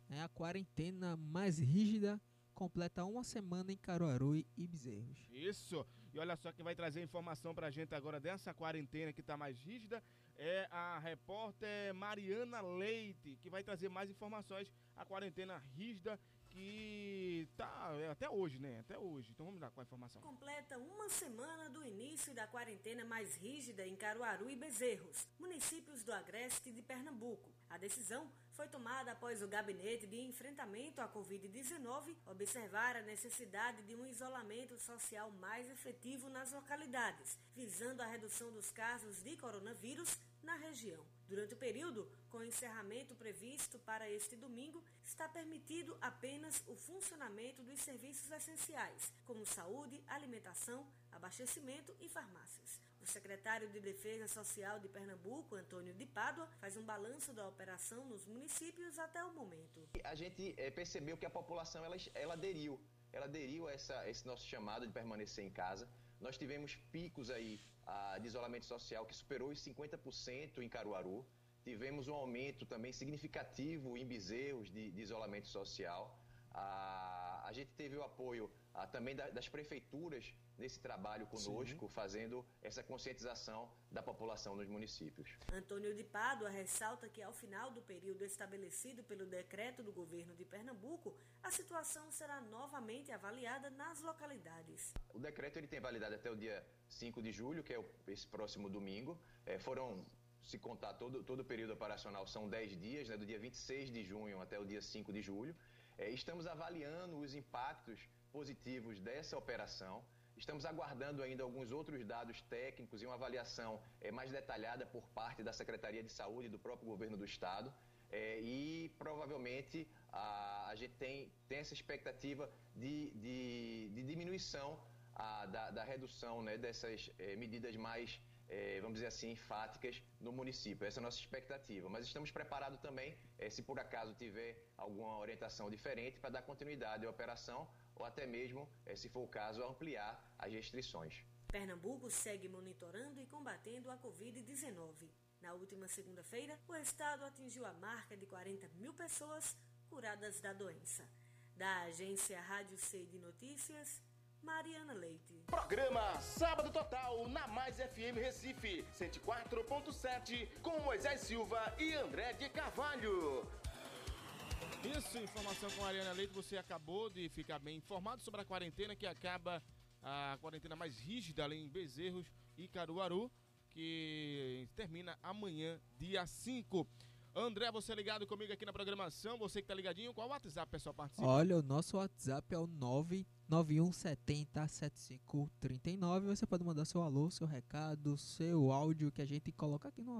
né? a quarentena mais rígida completa uma semana em Caruaru e Bezerros. Isso. E olha só quem vai trazer informação pra gente agora dessa quarentena que tá mais rígida é a repórter Mariana Leite, que vai trazer mais informações a quarentena rígida que tá é, até hoje, né? Até hoje. Então vamos lá com a informação. Completa uma semana do início da quarentena mais rígida em Caruaru e Bezerros, municípios do Agreste de Pernambuco. A decisão foi tomada após o Gabinete de Enfrentamento à Covid-19 observar a necessidade de um isolamento social mais efetivo nas localidades, visando a redução dos casos de coronavírus na região. Durante o período, com o encerramento previsto para este domingo, está permitido apenas o funcionamento dos serviços essenciais, como saúde, alimentação, abastecimento e farmácias. O secretário de Defesa Social de Pernambuco, Antônio de Pádua, faz um balanço da operação nos municípios até o momento. A gente eh, percebeu que a população ela, ela aderiu, ela aderiu a essa, esse nosso chamado de permanecer em casa. Nós tivemos picos aí de isolamento social que superou os 50% em Caruaru. Tivemos um aumento também significativo em Bezerros de, de isolamento social. A gente teve o apoio também da- das prefeituras nesse trabalho conosco, fazendo essa conscientização da população nos municípios. Antônio de Pádua ressalta que, ao final do período estabelecido pelo decreto do governo de Pernambuco, a situação será novamente avaliada nas localidades. O decreto ele tem validade até o dia 5 de julho, que é o- esse próximo domingo. É, foram, se contar todo, todo o período operacional, são 10 dias, né, do dia 26 de junho até o dia 5 de julho. É, estamos avaliando os impactos positivos dessa operação. Estamos aguardando ainda alguns outros dados técnicos e uma avaliação é, mais detalhada por parte da Secretaria de Saúde e do próprio governo do Estado. É, e provavelmente a, a, gente tem, tem essa expectativa de, de, de diminuição a, da, da, redução né, dessas é, medidas mais, é, vamos dizer assim, enfáticas no município. Essa é a nossa expectativa. Mas estamos preparados também, é, se por acaso tiver alguma orientação diferente, para dar continuidade à operação ou até mesmo, é, se for o caso, ampliar as restrições. Pernambuco segue monitorando e combatendo a Covid-19. Na última segunda-feira, o estado atingiu a marca de 40 mil pessoas curadas da doença. Da agência Rádio C de Notícias, Mariana Leite. Programa Sábado Total na Mais FM Recife, 104.7, com Moisés Silva e André de Carvalho. Isso, informação com a Ariana Leite. Você acabou de ficar bem informado sobre a quarentena que acaba a quarentena mais rígida ali em Bezerros e Caruaru, que termina amanhã, dia 5. André, você é ligado comigo aqui na programação, você que tá ligadinho, qual o WhatsApp, pessoal, participa? Olha, o nosso WhatsApp é o 991707539. Você pode mandar seu alô, seu recado, seu áudio que a gente coloca aqui no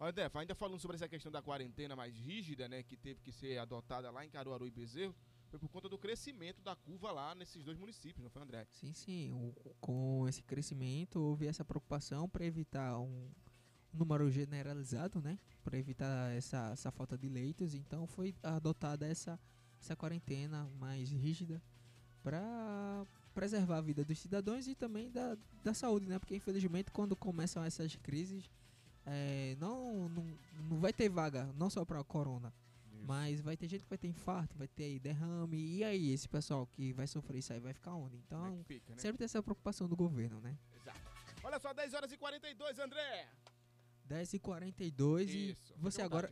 Olha, Def, ainda falando sobre essa questão da quarentena mais rígida, né, que teve que ser adotada lá em Caruaru e Bezerro, foi por conta do crescimento da curva lá nesses dois municípios, não foi, André? Sim, sim. O, com esse crescimento, houve essa preocupação para evitar um número generalizado, né? Para evitar essa, essa falta de leitos. Então, foi adotada essa, essa quarentena mais rígida para preservar a vida dos cidadãos e também da, da saúde, né? Porque, infelizmente, quando começam essas crises, é, não, não, não vai ter vaga, não só para corona. Isso. Mas vai ter gente que vai ter infarto, vai ter aí derrame. E aí, esse pessoal que vai sofrer isso aí vai ficar onde? Então, é fica, né? sempre tem essa preocupação do governo, né? Exato. Olha só, 10 horas e 42, André. 10 e 42 isso. e você agora.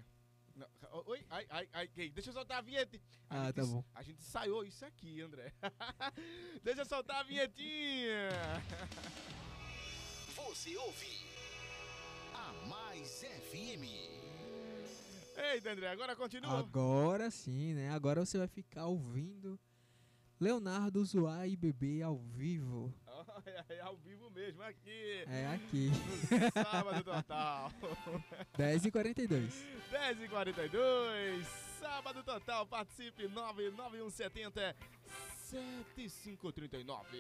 Não. Oi, ai, ai, ai, deixa eu soltar a vinheta. A ah, gente, tá bom. A gente ensaiou isso aqui, André. deixa eu soltar a vinhetinha. Você ouve a Mais FM. Eita, André, agora continua. Agora sim, né? Agora você vai ficar ouvindo Leonardo Zoar e Bebê ao vivo. É, é, ao vivo mesmo, aqui. É aqui. No sábado total. 10h42. 10h42. Sábado total. Participe 99170 7539.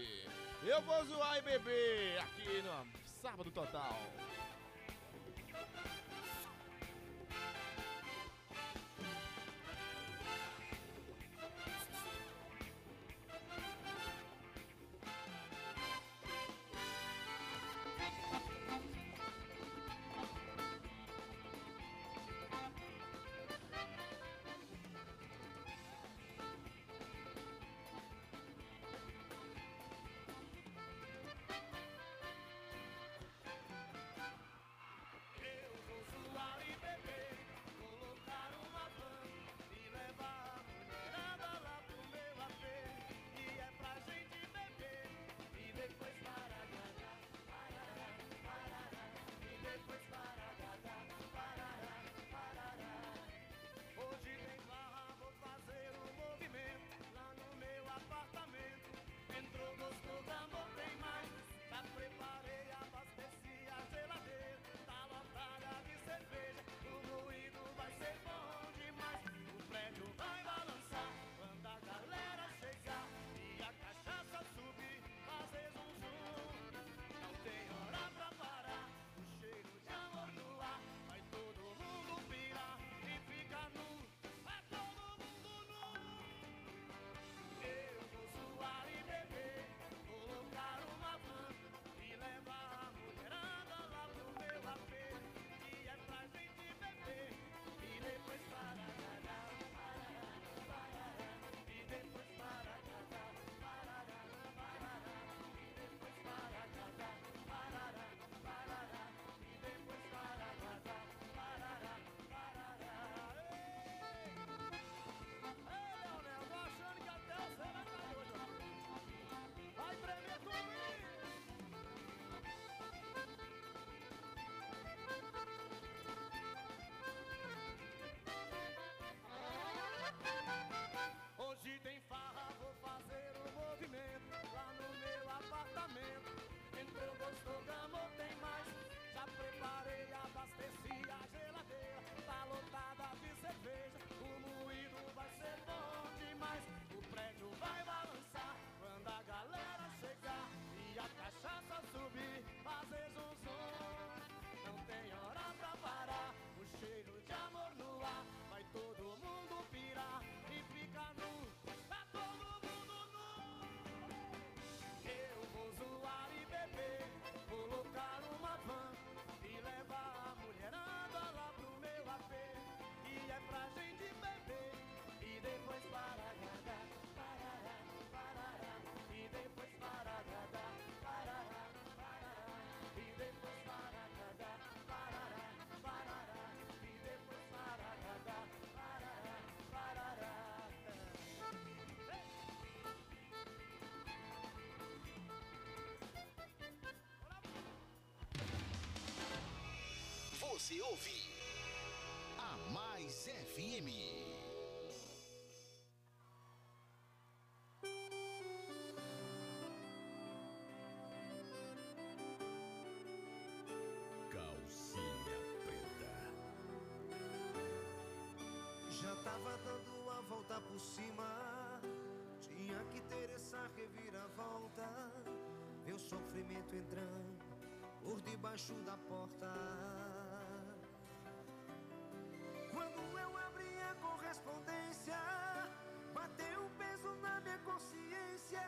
Eu vou zoar e beber aqui no Sábado Total. você ouvir. A Mais FM. calcinha preta. Já tava dando a volta por cima. Tinha que ter essa reviravolta. Meu sofrimento entrando por debaixo da porta. Quando eu abri a correspondência, bateu peso na minha consciência.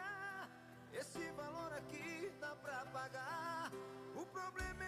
Esse valor aqui dá pra pagar. O problema é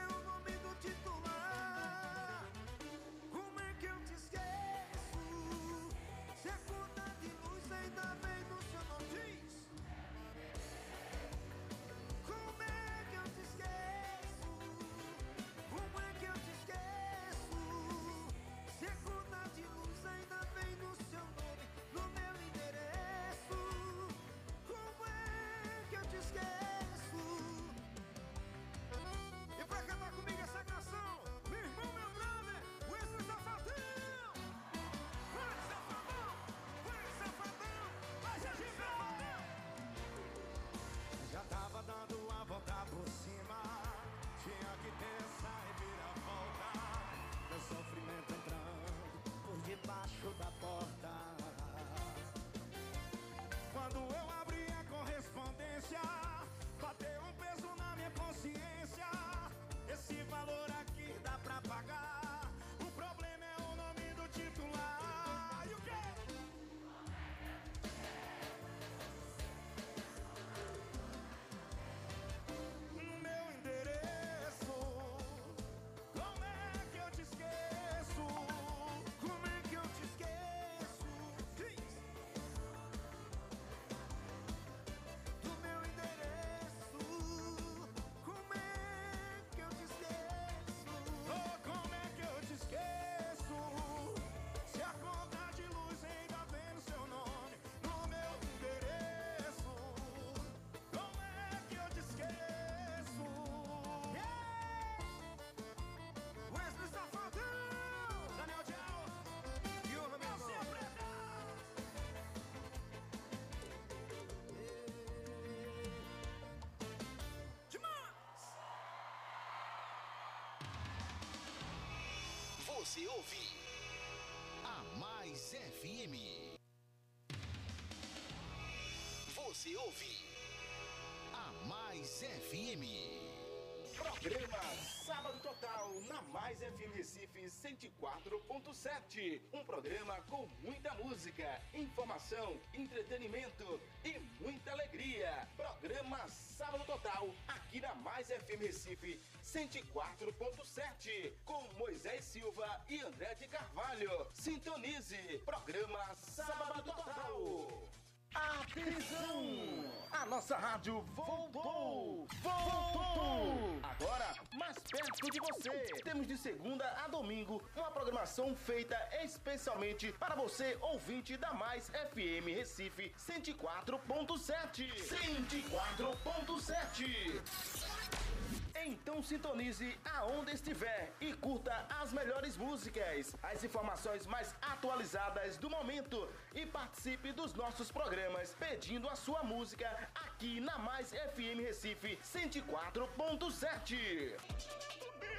Você ouve a Mais FM. Você ouve a Mais FM. Programa Mais FM Recife 104.7. Um programa com muita música, informação, entretenimento e muita alegria. Programa Sábado Total aqui na Mais FM Recife 104.7 com Moisés Silva e André de Carvalho. Sintonize. Programa Sábado Total. Atenção! A nossa rádio voltou! Voltou! Agora, mais perto de você. Temos de segunda a domingo uma programação feita especialmente para você, ouvinte da Mais FM Recife 104.7. 104.7. Então sintonize aonde estiver e curta as melhores músicas, as informações mais atualizadas do momento e participe dos nossos programas pedindo a sua música aqui na Mais FM Recife 104.7.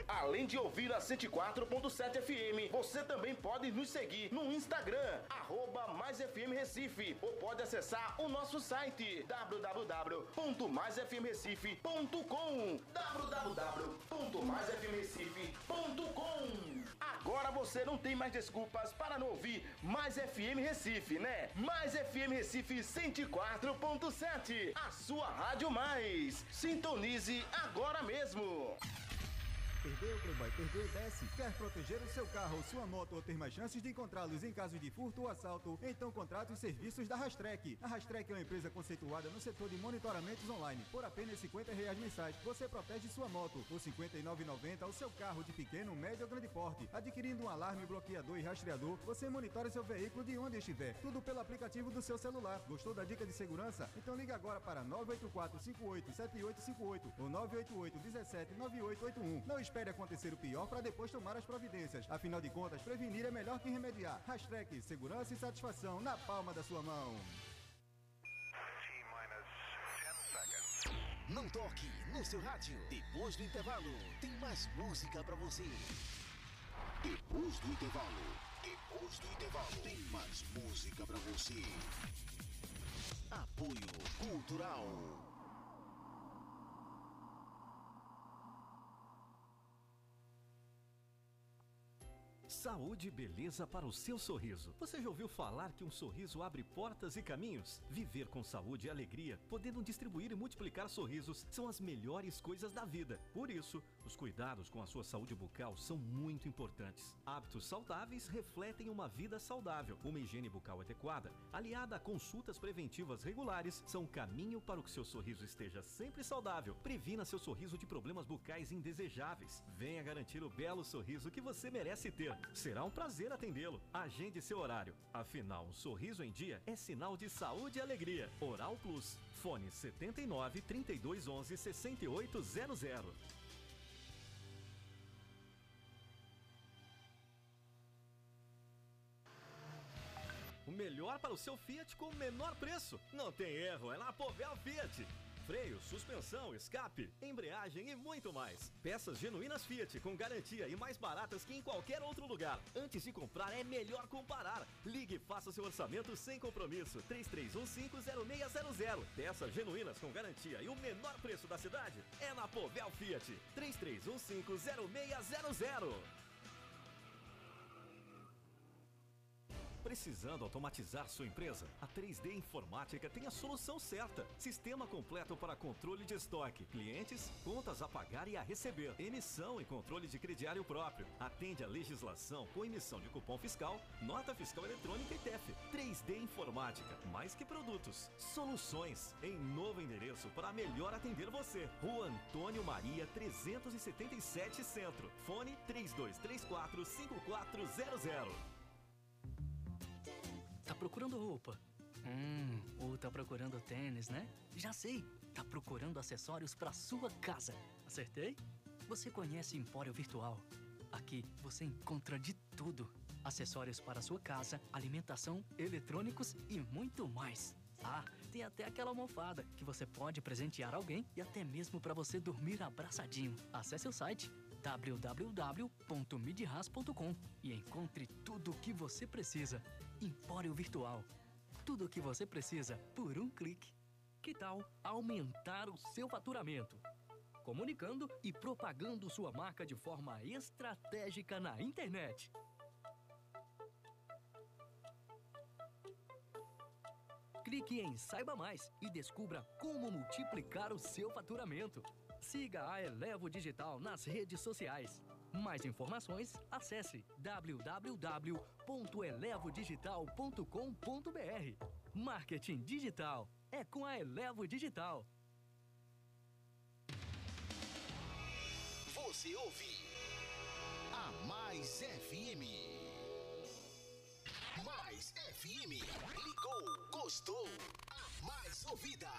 Além de ouvir a 104.7 FM, você também pode nos seguir no Instagram, arroba Recife, ou pode acessar o nosso site www.maisfmrecife.com www.maisfmrecife.com Agora você não tem mais desculpas para não ouvir Mais FM Recife, né? Mais FM Recife 104.7, a sua rádio mais. Sintonize agora mesmo. Perdeu, Playboy? Perdeu, desce. Quer proteger o seu carro sua moto ou ter mais chances de encontrá-los em caso de furto ou assalto? Então contrate os serviços da Rastrek. A Rastrek é uma empresa conceituada no setor de monitoramentos online. Por apenas 50 reais mensais, você protege sua moto. Por R$ 59,90 o seu carro de pequeno, médio ou grande porte. Adquirindo um alarme, bloqueador e rastreador, você monitora seu veículo de onde estiver. Tudo pelo aplicativo do seu celular. Gostou da dica de segurança? Então liga agora para 984 58 7858 ou 988 17 9881. Não espere acontecer o pior para depois tomar as providências. Afinal de contas, prevenir é melhor que remediar. Hashtag segurança e satisfação na palma da sua mão. Não toque no seu rádio. Depois do intervalo, tem mais música pra você. Depois do intervalo, depois do intervalo, tem mais mais música pra você. Apoio Cultural. Saúde e beleza para o seu sorriso. Você já ouviu falar que um sorriso abre portas e caminhos? Viver com saúde e alegria, podendo distribuir e multiplicar sorrisos, são as melhores coisas da vida. Por isso, os cuidados com a sua saúde bucal são muito importantes. Hábitos saudáveis refletem uma vida saudável. Uma higiene bucal adequada, aliada a consultas preventivas regulares, são caminho para que seu sorriso esteja sempre saudável. Previna seu sorriso de problemas bucais indesejáveis. Venha garantir o belo sorriso que você merece ter. Será um prazer atendê-lo. Agende seu horário. Afinal, um sorriso em dia é sinal de saúde e alegria. Oral Plus. Fone 79 3211 6800. O melhor para o seu Fiat com o menor preço. Não tem erro, é na Povel Fiat. Freio, suspensão, escape, embreagem e muito mais. Peças genuínas Fiat com garantia e mais baratas que em qualquer outro lugar. Antes de comprar é melhor comparar. Ligue e faça seu orçamento sem compromisso. 33150600. Peças genuínas com garantia e o menor preço da cidade é na Povel Fiat. 33150600. Precisando automatizar sua empresa? A 3D Informática tem a solução certa. Sistema completo para controle de estoque, clientes, contas a pagar e a receber, emissão e controle de crediário próprio. Atende a legislação com emissão de cupom fiscal, nota fiscal eletrônica e TEF. 3D Informática, mais que produtos, soluções. Em novo endereço para melhor atender você. Rua Antônio Maria 377 Centro. Fone 3234 5400. Tá procurando roupa? Hum, ou tá procurando tênis, né? Já sei! Tá procurando acessórios para sua casa. Acertei? Você conhece Empório Virtual? Aqui você encontra de tudo: acessórios para sua casa, alimentação, eletrônicos e muito mais. Ah, tem até aquela almofada que você pode presentear alguém e até mesmo para você dormir abraçadinho. Acesse o site www.midras.com e encontre tudo o que você precisa. Empório Virtual. Tudo o que você precisa por um clique. Que tal aumentar o seu faturamento? Comunicando e propagando sua marca de forma estratégica na internet. Clique em Saiba Mais e descubra como multiplicar o seu faturamento. Siga a Elevo Digital nas redes sociais. Mais informações, acesse www.elevodigital.com.br. Marketing digital é com a Elevo Digital. Você ouve a Mais FM. Mais FM. Ligou, gostou. A mais ouvida.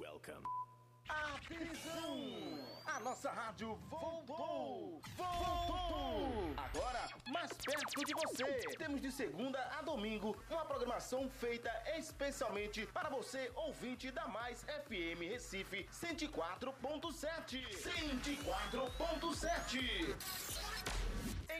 Welcome. Atenção! A nossa rádio voltou! Voltou! Agora, mais perto de você. Temos de segunda a domingo uma programação feita especialmente para você, ouvinte da Mais FM Recife 104.7. 104.7.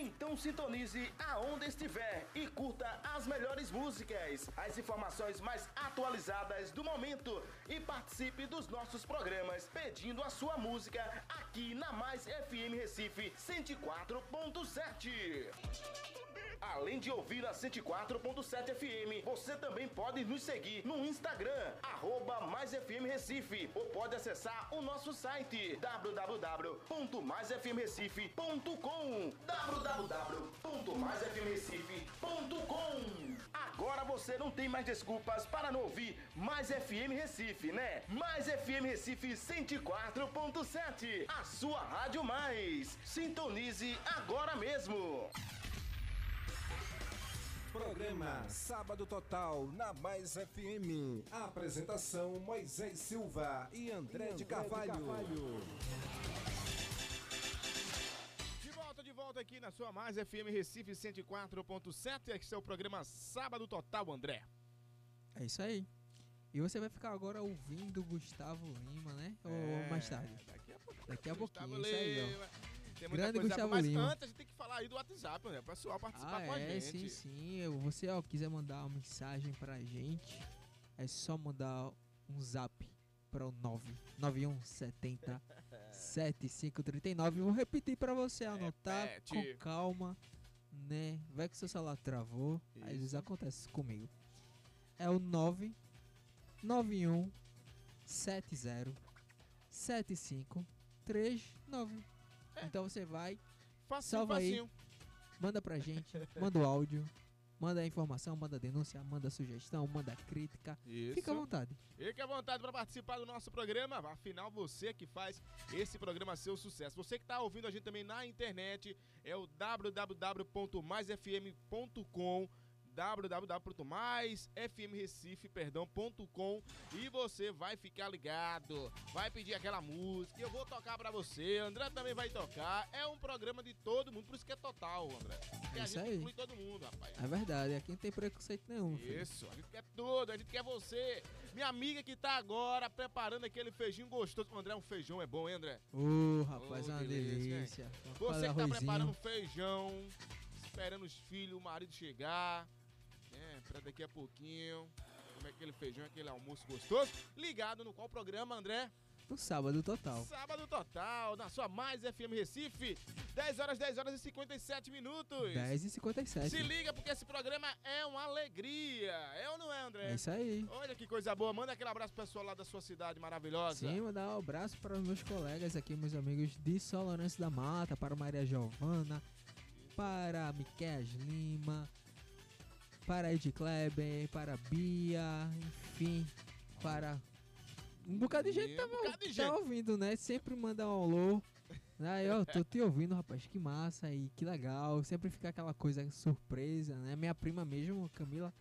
Então sintonize aonde estiver e curta as melhores músicas, as informações mais atualizadas do momento e participe dos nossos programas pedindo a sua música aqui na Mais FM Recife 104.7. Além de ouvir a 104.7 FM, você também pode nos seguir no Instagram, arroba Recife, ou pode acessar o nosso site www.maisfmrecife.com www.maisfmrecife.com Agora você não tem mais desculpas para não ouvir Mais FM Recife, né? Mais FM Recife 104.7, a sua rádio mais. Sintonize agora mesmo. Programa Sábado Total na Mais FM. Apresentação Moisés Silva e André, de Carvalho. De volta, de volta aqui na sua Mais FM Recife 104.7. Este é o programa Sábado Total, André. É isso aí. E você vai ficar agora ouvindo Gustavo Lima, né? Ou É, mais tarde? Daqui a pouco. Daqui a Gustavo pouquinho, isso aí, ó. Tem muita Grande coisa Gustavo mas Lima. antes a gente tem que falar aí do WhatsApp, né? O pessoal participar Ah, com a é, gente. sim, sim. Eu- Você, ó, quiser mandar uma mensagem pra gente, é só mandar um zap para o 99170 7539. Vou repetir pra você anotar Repete. com calma, né? Vai que seu celular travou, às vezes Isso. acontece comigo. É o 99170 7539. Então você vai, É. Facinho, salva aí, facinho. manda pra gente, manda o áudio, manda a informação, manda a denúncia, manda a sugestão, manda a crítica. Fica à Isso. vontade. Fique à vontade para participar do nosso programa. Afinal, você que faz esse programa ser um sucesso. Você que está ouvindo a gente também na internet é o www.maisfm.com www.maisfmrecife.com e você vai ficar ligado, vai pedir aquela música, eu vou tocar pra você, André também vai tocar. É um programa de todo mundo, por isso que é total, André. Porque É a gente aí. inclui todo mundo, rapaz. É verdade, aqui não tem preconceito nenhum. filho. Isso, a gente quer tudo, a gente quer você. Minha amiga que tá agora preparando aquele feijinho gostoso. André, um feijão é bom, hein, André? Ô, rapaz, Ô, é uma hein? delícia. Você que tá arrozinho. preparando feijão, esperando os filhos, o marido chegar, né, pra daqui a pouquinho, comer aquele feijão, aquele almoço gostoso, ligado no qual programa, André? No sábado total. Sábado total, na sua Mais FM Recife, 10 horas, 10 horas e 57 minutos. 10 e 57. Se liga porque esse programa é uma alegria, é ou não é, André? É isso aí. Olha que coisa boa, manda aquele abraço pro pessoal lá da sua cidade maravilhosa. Sim, mandar um abraço para os meus colegas aqui, meus amigos de São Lourenço da Mata, para Maria Giovana, para Miquel Lima, para Ed Kleber, para Bia, enfim, para um bocado de gente tava, tá gente. ouvindo, né? Sempre manda um alô. Aí, ó, tô te ouvindo, rapaz, que massa e que legal. Sempre fica aquela coisa surpresa, né? Minha prima mesmo, Camila,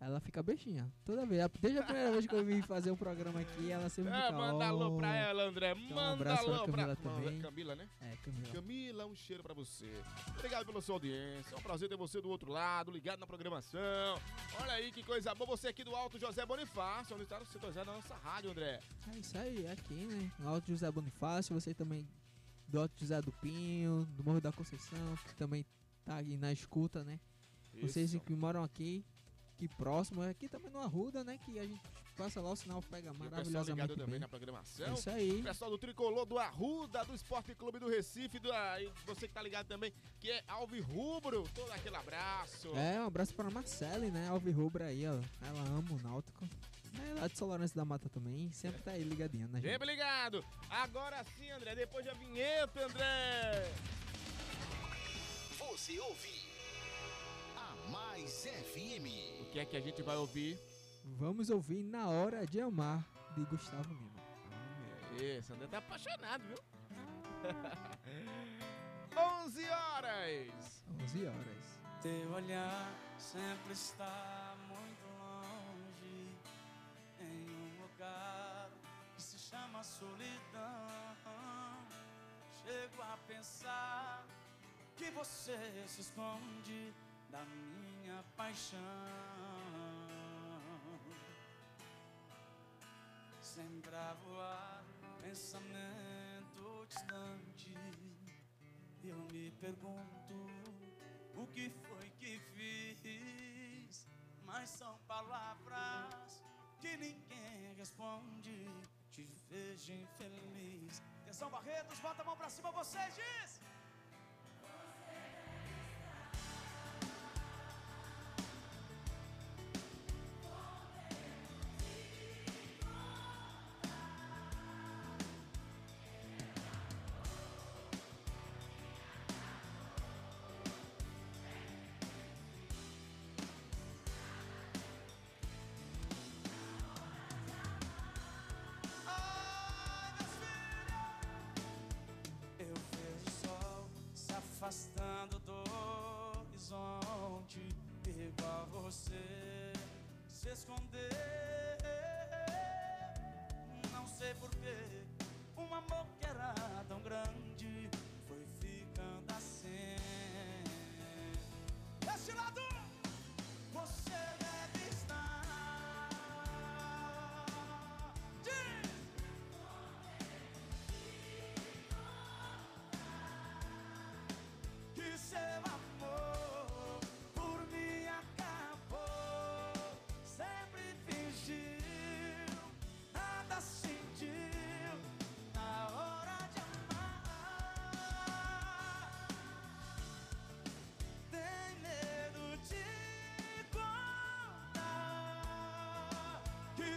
ela fica beijinha. Toda vez. Desde a primeira vez que eu vim fazer um programa aqui, ela sempre É, fica. manda alô "Oh". pra ela, André. Então, um Manda abraço pra alô pra Camila também. Camila, né? É, Camila. Camila, um cheiro pra você. Obrigado pela sua audiência. É um prazer ter você do outro lado, ligado na programação. Olha aí que coisa boa. Você aqui do Alto José Bonifácio, onde está o sintonizado da nossa rádio, André. É isso aí, aqui, né? No Alto José Bonifácio, você também do Alto José do Pinho, do Morro da Conceição, que também tá aí na escuta, né? Vocês Isso. que moram aqui, aqui próximo, aqui também no Arruda, né? Que a gente passa lá, o sinal pega E o maravilhosamente ligado também na programação. É isso aí. O pessoal do Tricolor, do Arruda, do Esporte Clube do Recife, do, aí você que tá ligado também, que é Alvi Rubro. Todo aquele abraço. É, um abraço para a Marcele, né? Alvirrubra aí, ó. Ela ama o Náutico. É lá de São Lourenço da Mata também, sempre tá aí ligadinha, né, gente? Sempre ligado. Agora sim, André, depois da vinheta, André. Você ouve a Mais FM. O que é que a gente vai ouvir? Vamos ouvir Na Hora de Amar, de Gustavo Lima. É Isso, André tá apaixonado, viu? 11 horas. 11 horas. Teu olhar sempre está muito longe em um lugar que se chama solidão. Chego a pensar que você se esconde da minha paixão. Sempre a voar, pensamento distante. Eu me pergunto o que foi que fiz, mas são palavras que ninguém responde. Te vejo infeliz. Atenção, Barretos, bota a mão pra cima, vocês diz. Se esconder. Não sei porquê, um amor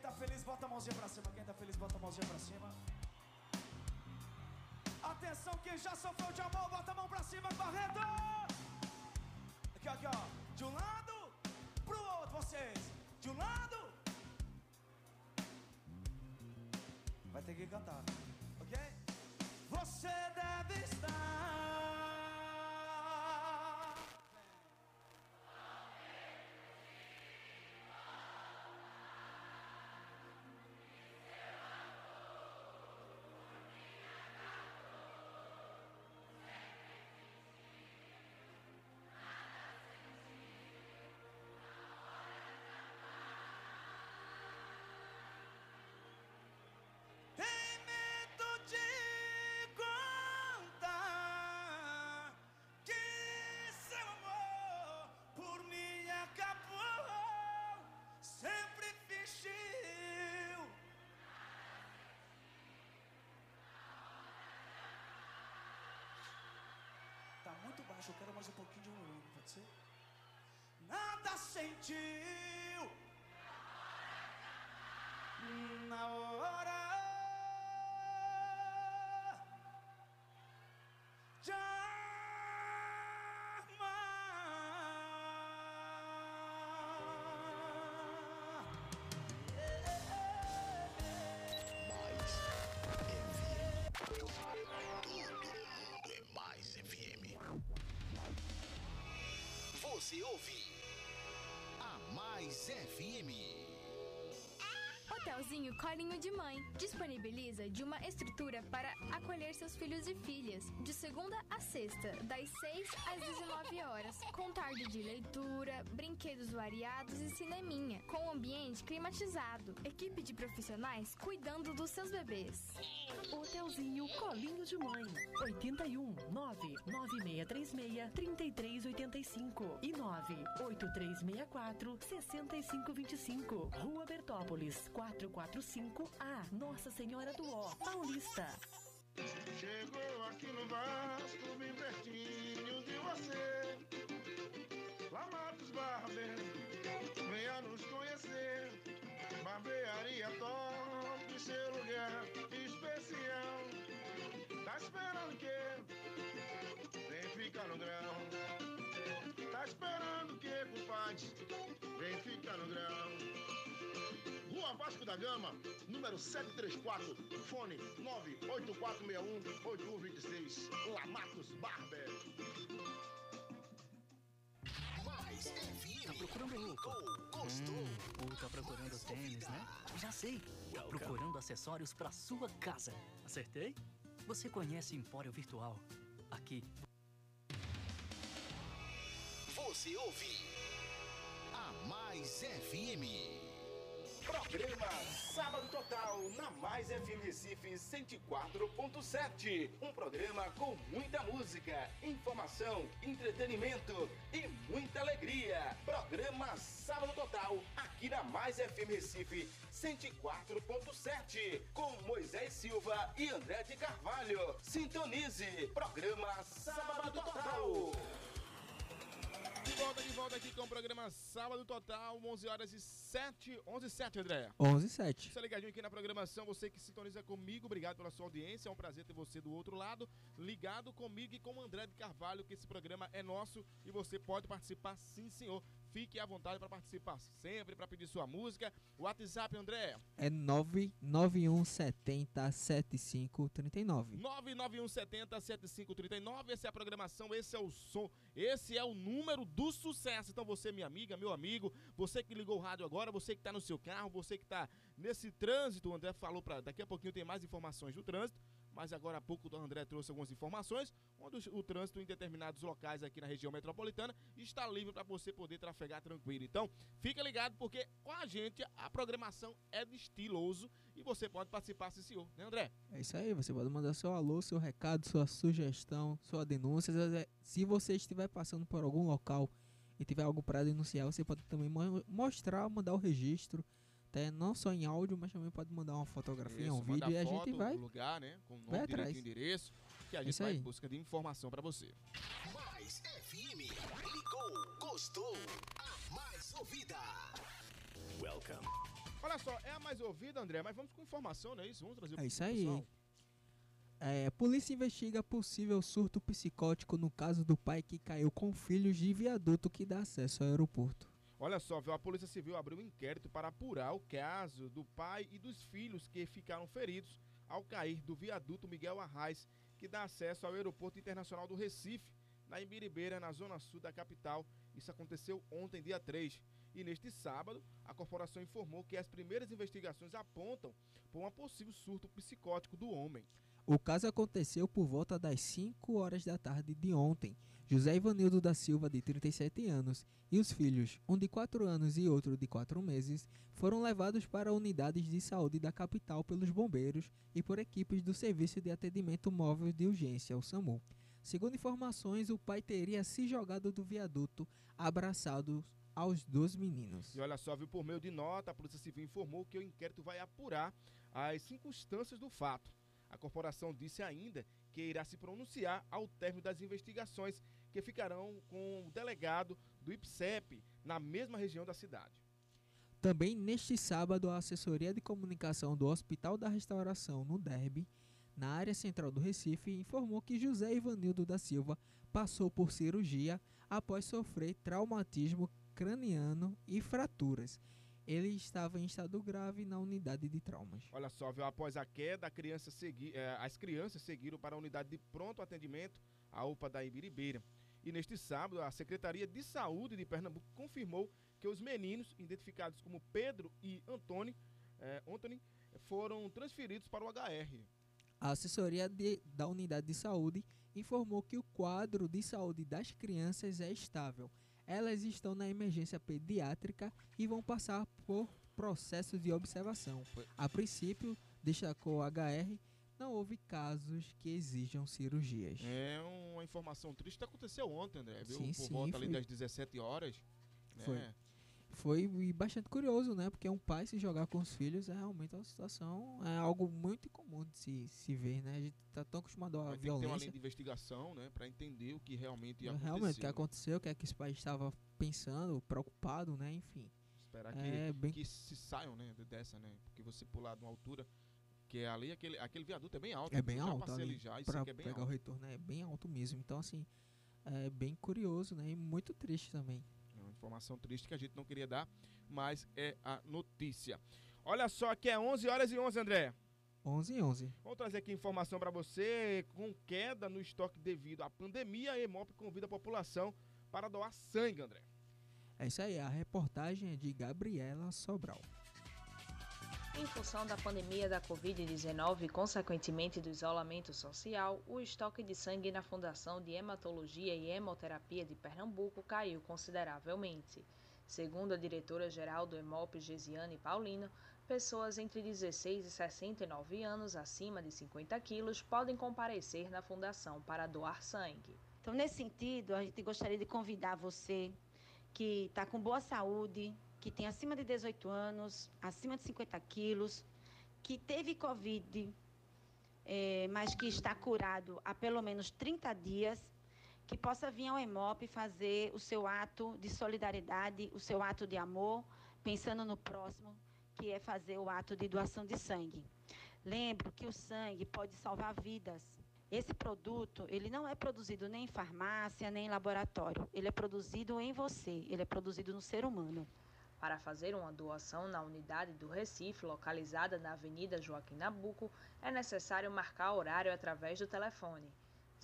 tá feliz, bota a mãozinha pra cima. Quem tá feliz, bota a mãozinha pra cima. Atenção, quem já sofreu de amor, bota a mão pra cima, correndo. Aqui, aqui, ó. De um lado pro outro, vocês. De um lado. Vai ter que cantar, ok? Você deve estar. Eu quero mais um pouquinho de volume, pode ser? Nada sentiu na hora Você ouve a Mais FM. Hotelzinho Colinho de Mãe disponibiliza de uma estrutura para acolher seus filhos e filhas, de segunda a sexta, das 6 às 19 horas, com tarde de leitura, brinquedos variados e cineminha, com ambiente climatizado, equipe de profissionais cuidando dos seus bebês. Hotelzinho Colinho de Mãe. 81 99636 3385 e 98364 6525. Rua Bertópolis, 445A. Nossa Senhora do Ó, Paulista. Chegou aqui no Vasco, bem pertinho de você. Lá Matos Barber, venha nos conhecer. Barbearia top, seu lugar especial. Tá esperando o quê? Vem ficar no grau. Tá esperando o quê, compadre? Vem ficar no grau. Rua Vasco da Gama, número 734, fone 98461-8126, Lamatos Barber. Mais FM. Tá procurando roupa? Gostou? Hum, ou tá procurando tênis, né? Já sei. Tá procurando acessórios pra sua casa. Acertei? Você conhece Empório Virtual. Aqui Você ouve a Mais FM. Programa Sábado Total na Mais FM Recife 104.7. Um programa com muita música, informação, entretenimento e muita alegria. Programa Sábado Total aqui na Mais FM Recife 104.7 com Moisés Silva e André de Carvalho. Sintonize. Programa Sábado Total. Volta, de volta aqui com o programa Sábado Total, 11 horas e 7, 11 e 7, André. 11 e 7. Você ligadinho aqui na programação, você que sintoniza comigo, obrigado pela sua audiência, é um prazer ter você do outro lado, ligado comigo e com o André de Carvalho, que esse programa é nosso e você pode participar sim, senhor. Fique à vontade para participar sempre, para pedir sua música. O WhatsApp, André, É 99170 7539. 991707539. Essa é a programação, esse é o som, esse é o número do sucesso. Então você, minha amiga, meu amigo, você que ligou o rádio agora, você que está no seu carro, você que está nesse trânsito, o André falou para daqui a pouquinho tem mais informações do trânsito. Mas agora há pouco o André trouxe algumas informações, onde o, trânsito em determinados locais aqui na região metropolitana está livre para você poder trafegar tranquilo. Então, fica ligado porque com a gente a programação é de estiloso e você pode participar, sim senhor, né André? É isso aí, você pode mandar seu alô, seu recado, sua sugestão, sua denúncia. Se- você estiver passando por algum local e tiver algo para denunciar, você pode também mo- mostrar, mandar o registro, até não só em áudio, mas também pode mandar uma fotografia, Isso, um vídeo e a foto gente vai. lugar, né? Com o vai nome direito atrás. e endereço, que a É gente isso vai aí. em busca de informação para você. Mais FM. Ligou, gostou. A mais ouvida. Welcome. Olha só, é a mais ouvida, André, mas vamos com informação, não é isso? Vamos trazer É isso aí. É, polícia investiga possível surto psicótico no caso do pai que caiu com filhos de viaduto que dá acesso ao aeroporto. Olha só, viu? A Polícia Civil abriu um inquérito para apurar o caso do pai e dos filhos que ficaram feridos ao cair do viaduto Miguel Arraes, que dá acesso ao Aeroporto Internacional do Recife, na Imbiribeira, na zona sul da capital. Isso aconteceu ontem, dia 3. E neste sábado, a corporação informou que as primeiras investigações apontam por um possível surto psicótico do homem. O caso aconteceu por volta das 5 horas da tarde de ontem. José Ivanildo da Silva, de 37 anos, e os filhos, um de 4 anos e outro de 4 meses, foram levados para unidades de saúde da capital pelos bombeiros e por equipes do Serviço de Atendimento Móvel de Urgência, o SAMU. Segundo informações, o pai teria se jogado do viaduto, abraçado aos dois meninos. E olha só, viu, por meio de nota, a Polícia Civil informou que o inquérito vai apurar as circunstâncias do fato. A corporação disse ainda que irá se pronunciar ao término das investigações, que ficarão com o delegado do IPSEP na mesma região da cidade. Também neste sábado, a assessoria de comunicação do Hospital da Restauração, no Derby, na área central do Recife, informou que José Ivanildo da Silva passou por cirurgia após sofrer traumatismo craniano e fraturas. Ele estava em estado grave na unidade de traumas. Olha só, viu, após a queda, a criança segui, eh, as crianças seguiram para a unidade de pronto atendimento, a UPA da Ibiribeira. E neste sábado, a Secretaria de Saúde de Pernambuco confirmou que os meninos, identificados como Pedro e Antônio, eh, Anthony, foram transferidos para o HR. A assessoria de- da unidade de saúde informou que o quadro de saúde das crianças é estável. Elas estão na emergência pediátrica e vão passar por processo de observação. A princípio, destacou o HR, não houve casos que exijam cirurgias. É uma informação triste que aconteceu ontem, André, viu? Sim, Por sim, volta ali foi. das 17 horas. né? Foi. Bastante curioso, né? Porque um pai se jogar com os filhos é realmente uma situação, é algo muito incomum de se, se ver, né? A gente tá tão acostumado à Vai ter que ter uma linha violência. de investigação, né? Pra entender o que realmente ia acontecer. Realmente, o que né? aconteceu, o que é que esse pai estava pensando, preocupado, né? Enfim. Esperar que, É bem- que se saiam, né? de- Dessa, né? Porque você pular de uma altura que é ali, aquele, aquele viaduto é bem alto. É bem eu alto ali, já, isso pra é bem pegar o alto. retorno, é bem alto mesmo. Então, assim, é bem curioso, né? E muito triste também. Informação triste que a gente não queria dar, mas é a notícia. Olha só, que é 11 horas e 11, André. 11 e 11. Vamos trazer aqui informação para você. Com queda no estoque devido à pandemia, a Emop convida a população para doar sangue, André. É isso aí, a reportagem é de Gabriela Sobral. Em função da pandemia da Covid-19 e, consequentemente, do isolamento social, o estoque de sangue na Fundação de Hematologia e Hemoterapia de Pernambuco caiu consideravelmente. Segundo a diretora-geral do Hemop, Gesiane Paulino, pessoas entre 16 e 69 anos, acima de 50 quilos, podem comparecer na Fundação para doar sangue. Então, nesse sentido, a gente gostaria de convidar você que está com boa saúde, que tem acima de 18 anos, acima de 50 quilos, que teve Covid, eh, mas que está curado há pelo menos 30 dias, que possa vir ao EMOP fazer o seu ato de solidariedade, o seu ato de amor, pensando no próximo, que é fazer o ato de doação de sangue. Lembro que o sangue pode salvar vidas. Esse produto, ele não é produzido nem em farmácia, nem em laboratório. Ele é produzido em você, ele é produzido no ser humano. Para fazer uma doação na unidade do Recife, localizada na Avenida Joaquim Nabuco, é necessário marcar horário através do telefone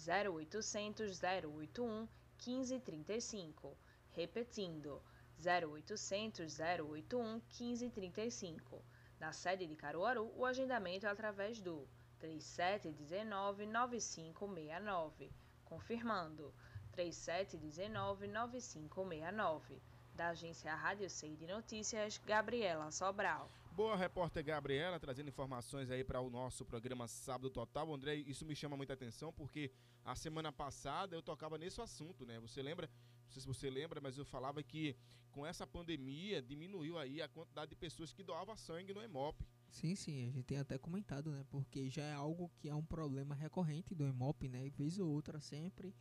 0800 081 1535. Repetindo, 0800 081 1535. Na sede de Caruaru, o agendamento é através do 3719-9569. Confirmando, 3719-9569. Da agência Rádio Sei de Notícias, Gabriela Sobral. Boa, repórter Gabriela, trazendo informações aí para o nosso programa Sábado Total. André, isso me chama muita atenção porque a semana passada eu tocava nesse assunto, né? Você lembra? Não sei se você lembra, mas eu falava que com essa pandemia diminuiu aí a quantidade de pessoas que doavam sangue no EMOP. Sim, sim, a gente tem até comentado, né? Porque já é algo que é um problema recorrente do EMOP, né? E vez ou outra sempre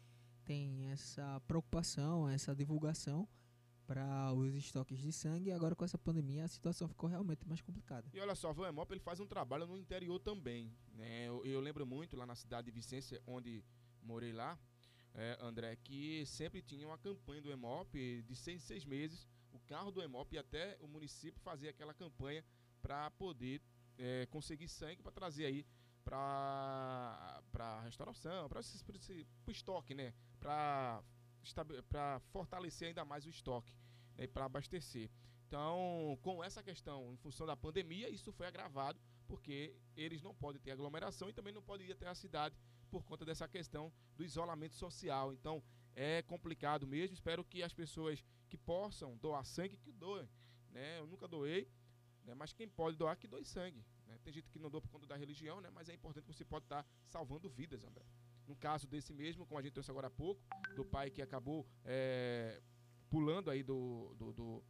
tem essa preocupação, essa divulgação para os estoques de sangue. E agora com essa pandemia a situação ficou realmente mais complicada. E olha só, o EMOP ele faz um trabalho no interior também, né? Eu, eu lembro muito lá na cidade de Vicência, onde morei lá, é, André, que sempre tinha uma campanha do EMOP de seis seis meses. O carro do EMOP e até o município fazia aquela campanha para poder é, conseguir sangue para trazer aí para para restauração, para o estoque, né? Para para fortalecer ainda mais o estoque né? para abastecer. Então, com essa questão, em função da pandemia, isso foi agravado porque eles não podem ter aglomeração e também não podem ir até a cidade por conta dessa questão do isolamento social. Então, é complicado mesmo. Espero que as pessoas que possam doar sangue, que doem. Né? Eu nunca doei, né? mas quem pode doar, que doe sangue. Né? Tem gente que não doa por conta da religião, né? mas é importante que você pode estar salvando vidas, André. No caso desse mesmo, como a gente trouxe agora há pouco, do pai que acabou é, pulando aí do, do, do,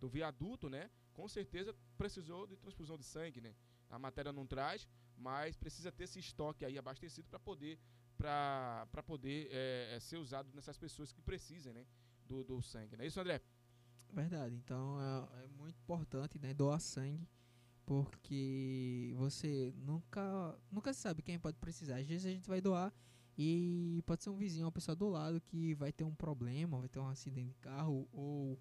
do viaduto, né? Com certeza precisou de transfusão de sangue, né? A matéria não traz, mas precisa ter esse estoque aí abastecido para poder para poder é, ser usado nessas pessoas que precisem, né? Do, do sangue, não é isso, André? Verdade. Então é, é muito importante, né? Doar sangue porque você nunca nunca sabe quem pode precisar. Às vezes a gente vai doar e pode ser um vizinho, uma pessoa do lado que vai ter um problema, vai ter um acidente de carro ou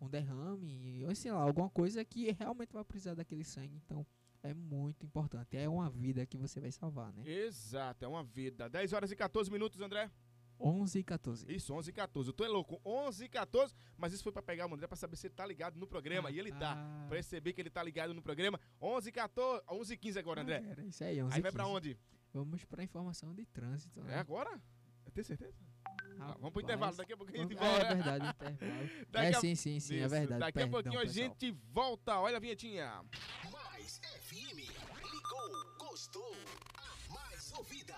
um derrame, ou sei lá, alguma coisa que realmente vai precisar daquele sangue. Então é muito importante. É uma vida que você vai salvar, né? Exato, é uma vida. 10 horas e 14 minutos, André. 11 e 14. Isso, 11 e 14. Eu tô é louco, 11 e 14, mas isso foi pra pegar o André pra saber se ele tá ligado no programa. Ah, e ele tá. Ah. Pra perceber que ele tá ligado no programa. 11 e 14, 11 e 15 agora, André. Ah, era isso aí, 11 Aí vai pra onde? Vamos pra informação de trânsito. Né? É agora? Tem certeza? Ah, vamos pro intervalo, daqui a pouquinho a gente volta. É verdade, intervalo. é, sim, sim, sim, é verdade. Daqui Perdão, a pouquinho pessoal. a gente volta. Olha a vinhetinha. Mais FM. Ligou, gostou. A mais ouvida.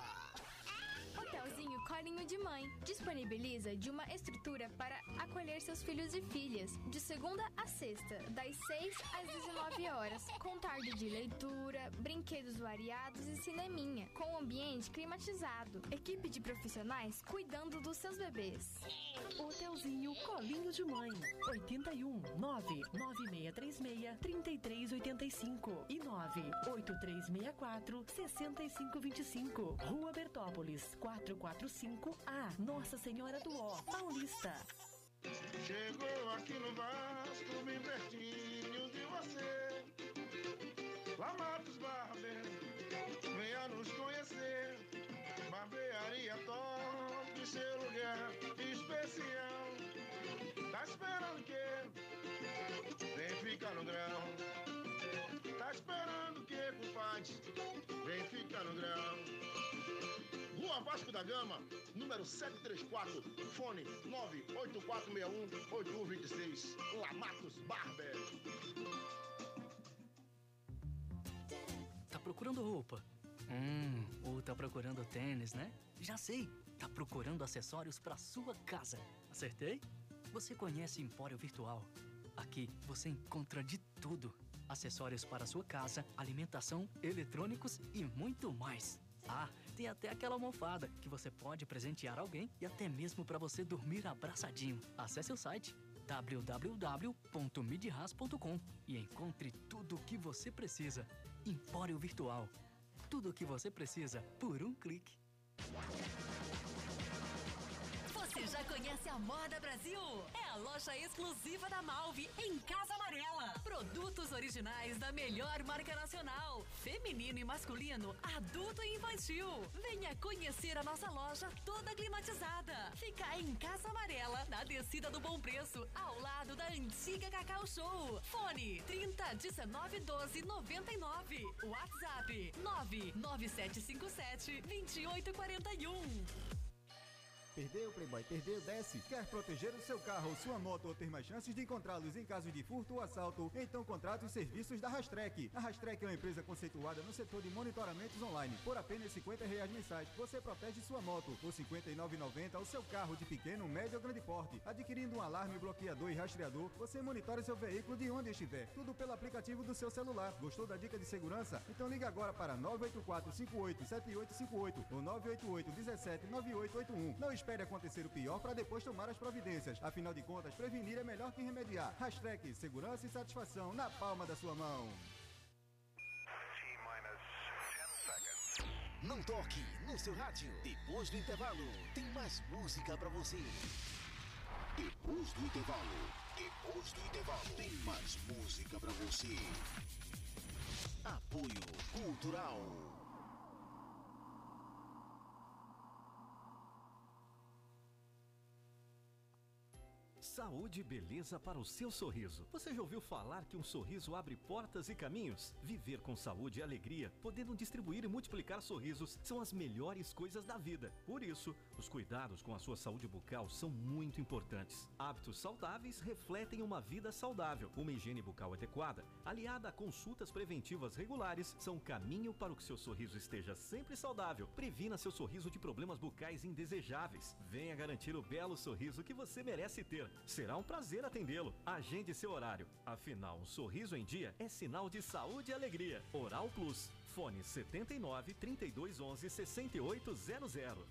Colinho de Mãe disponibiliza de uma estrutura para acolher seus filhos e filhas, de segunda a sexta, das 6 às 19 horas, com tarde de leitura, brinquedos variados e cineminha, com ambiente climatizado. Equipe de profissionais cuidando dos seus bebês. Hotelzinho Colinho de Mãe, 81 99636 3385 e 98364 6525, Rua Bertópolis, 445A, Nossa Senhora do Ó, Paulista. Chegou aqui no Vasco, bem pertinho de você. Lá Matos Barber, venha nos conhecer. Barbearia top, seu lugar especial. Tá esperando o quê? Vem ficar no grão. Tá esperando o quê, compadre? Vem ficar no grão. Rua Vasco da Gama, número 734, fone 98461-8126, Lamatos Barber. Tá procurando roupa? Hum, ou tá procurando tênis, né? Já sei, tá procurando acessórios para sua casa. Acertei? Você conhece Empório Virtual? Aqui você encontra de tudo: acessórios para sua casa, alimentação, eletrônicos e muito mais. Ah, tem até aquela almofada que você pode presentear alguém e até mesmo para você dormir abraçadinho. Acesse o site www.midras.com e encontre tudo o que você precisa. Empório Virtual. Tudo o que você precisa por um clique. Já conhece a Moda Brasil? É a loja exclusiva da Malve em Casa Amarela. Produtos originais da melhor marca nacional. Feminino e masculino, adulto e infantil. Venha conhecer a nossa loja toda climatizada. Fica em Casa Amarela, na descida do Bom Preço, ao lado da antiga Cacau Show. Fone 30 19 12 99. WhatsApp 99757 2841. Perdeu, Playboy, perdeu, desce. Quer proteger o seu carro ou sua moto ou ter mais chances de encontrá-los em caso de furto ou assalto? Então contrate os serviços da Rastrek. A Rastrek é uma empresa conceituada no setor de monitoramentos online. Por apenas 50 reais mensais, você protege sua moto. R$ 59,90 o seu carro de pequeno, médio ou grande porte. Adquirindo um alarme, bloqueador e rastreador, você monitora seu veículo de onde estiver. Tudo pelo aplicativo do seu celular. Gostou da dica de segurança? Então liga agora para 984 58 7858 ou 988 17 9881. Não espere acontecer o pior para depois tomar as providências. Afinal de contas, prevenir é melhor que remediar. Hashtag segurança e satisfação na palma da sua mão. Não toque no seu rádio. Depois do intervalo, tem mais música pra você. Depois do intervalo, depois do intervalo, tem mais música pra você. Apoio Cultural. Saúde e beleza para o seu sorriso. Você já ouviu falar que um sorriso abre portas e caminhos? Viver com saúde e alegria, podendo distribuir e multiplicar sorrisos, são as melhores coisas da vida. Por isso, os cuidados com a sua saúde bucal são muito importantes. Hábitos saudáveis refletem uma vida saudável. Uma higiene bucal adequada, aliada a consultas preventivas regulares, são caminho para que seu sorriso esteja sempre saudável. Previna seu sorriso de problemas bucais indesejáveis. Venha garantir o belo sorriso que você merece ter. Será um prazer atendê-lo. Agende seu horário. Afinal, um sorriso em dia é sinal de saúde e alegria. Oral Plus. Fone 79 32 11 6800.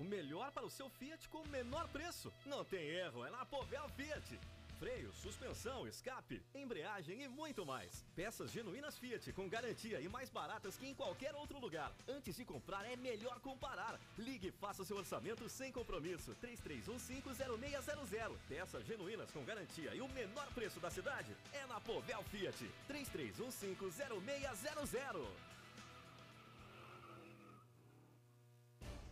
O melhor para o seu Fiat com o menor preço. Não tem erro, é na Povel Fiat. Freio, suspensão, escape, embreagem e muito mais. Peças genuínas Fiat com garantia e mais baratas que em qualquer outro lugar. Antes de comprar é melhor comparar. Ligue e faça seu orçamento sem compromisso. 33150600. Peças genuínas com garantia e o menor preço da cidade é na Povel Fiat. 33150600.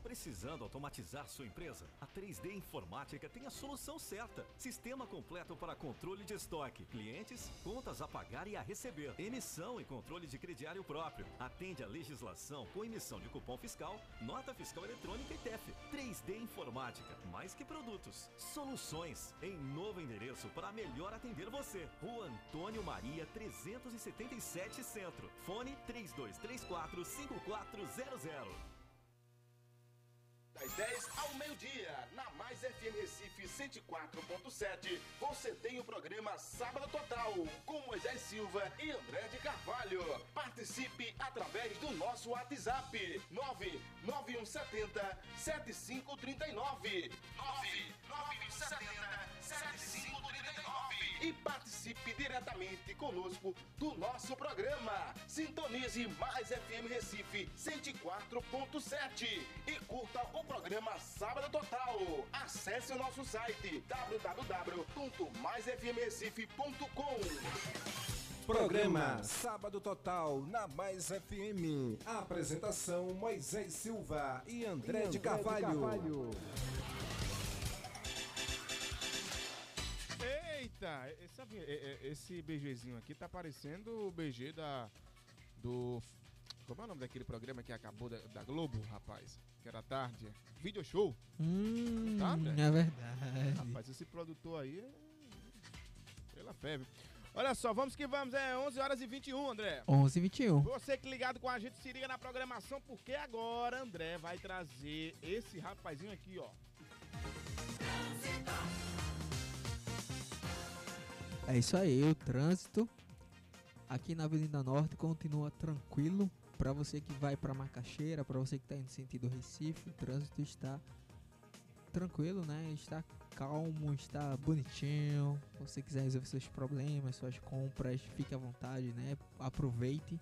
Precisando automatizar sua empresa? A 3D Informática tem a solução certa. Sistema completo para controle de estoque, clientes, contas a pagar e a receber, emissão e controle de crediário próprio. Atende a legislação com emissão de cupom fiscal, nota fiscal eletrônica e TEF. 3D Informática, mais que produtos, soluções. Em novo endereço para melhor atender você. Rua Antônio Maria 377 Centro. Fone 3234 5400. Das 10 ao meio-dia, na Mais FM Recife 104.7, você tem o programa Sábado Total, com Moisés Silva e André de Carvalho. Participe através do nosso WhatsApp, 99170 7539. 99170 7539. E participe diretamente conosco do nosso programa. Sintonize Mais FM Recife 104.7 e curta o programa Sábado Total. Acesse o nosso site www.maisfmrecife.com. Programa Sábado Total na Mais FM. Apresentação Moisés Silva e André, de Carvalho. Eita, e- sabe, e- e- esse BGzinho aqui tá parecendo o BG da. Do. Como é o nome daquele programa que acabou da, da Globo, rapaz? Que era tarde. Video show. Hum, Tá, André? é verdade. Rapaz, esse produtor aí é. Pela febre. Olha só, vamos que vamos, é 11 horas e 21, André. 11 e 21. Você que ligado com a gente, se liga na programação, porque agora André vai trazer esse rapazinho aqui, ó. É isso aí, o trânsito aqui na Avenida Norte continua tranquilo. Para você que vai para Macaxeira, para você que está indo sentido Recife, o trânsito está tranquilo, né? Está calmo, está bonitinho. Se você quiser resolver seus problemas, suas compras, fique à vontade, né? Aproveite.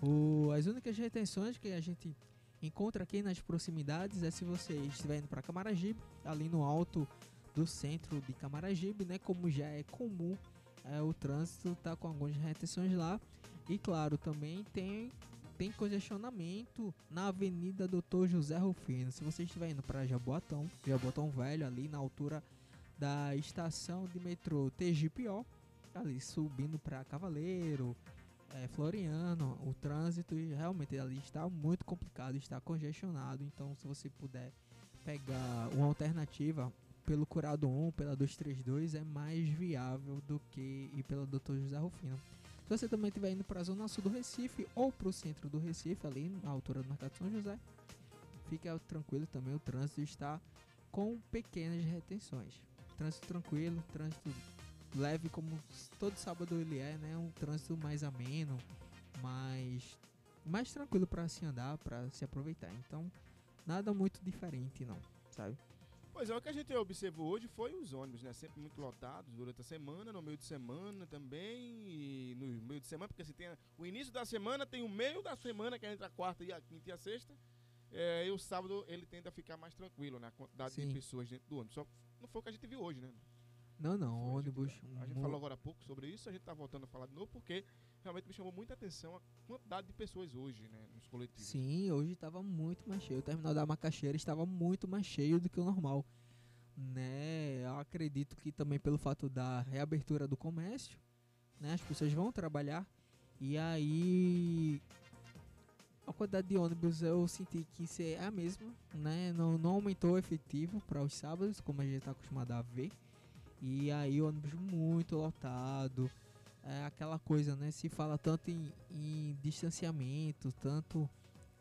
O, as únicas retenções que a gente encontra aqui nas proximidades é se você estiver indo para Camaragibe, ali no alto do centro de Camaragibe, né? Como já é comum, é, o trânsito tá com algumas retenções lá. E claro, também tem tem congestionamento na Avenida Doutor José Rufino. Se você estiver indo para Jaboatão, Jaboatão Velho, ali na altura da estação de metrô TGPO, ali subindo para Cavaleiro, é, Floriano, o trânsito realmente ali está muito complicado, está congestionado. Então, se você puder pegar uma alternativa pelo Curado 1, pela 232, é mais viável do que ir pela Dr. José Rufino. Se você também estiver indo para a zona sul do Recife ou para o centro do Recife, ali na altura do Mercado São José, fica tranquilo também. O trânsito está com pequenas retenções. Trânsito tranquilo, trânsito leve, como todo sábado ele é, né? Um trânsito mais ameno, mais, mais tranquilo para se andar, para se aproveitar. Então, nada muito diferente, não, sabe? Pois é, o que a gente observou hoje foi os ônibus, né? Sempre muito lotados durante a semana, no meio de semana também, e no meio de semana, porque assim, tem o início da semana, tem o meio da semana, que é entre a quarta e a quinta e a sexta. É, e o sábado ele tende a ficar mais tranquilo, né? A quantidade Sim. de pessoas dentro do ônibus. Só não foi o que a gente viu hoje, né? Não, não, ônibus. A gente mu- falou agora há pouco sobre isso, a gente tá voltando a falar de novo, porque realmente me chamou muita atenção a quantidade de pessoas hoje, né? Nos coletivos. Sim, hoje estava muito mais cheio. O terminal da Macaxeira estava muito mais cheio do que o normal. Né? Eu acredito que também pelo fato da reabertura do comércio, né? As pessoas vão trabalhar e aí a quantidade de ônibus eu senti que isso é a mesma, né? Não, não aumentou o efetivo para os sábados, como a gente está acostumado a ver. E aí ônibus muito lotado. É aquela coisa, né? Se fala tanto em, em distanciamento, tanto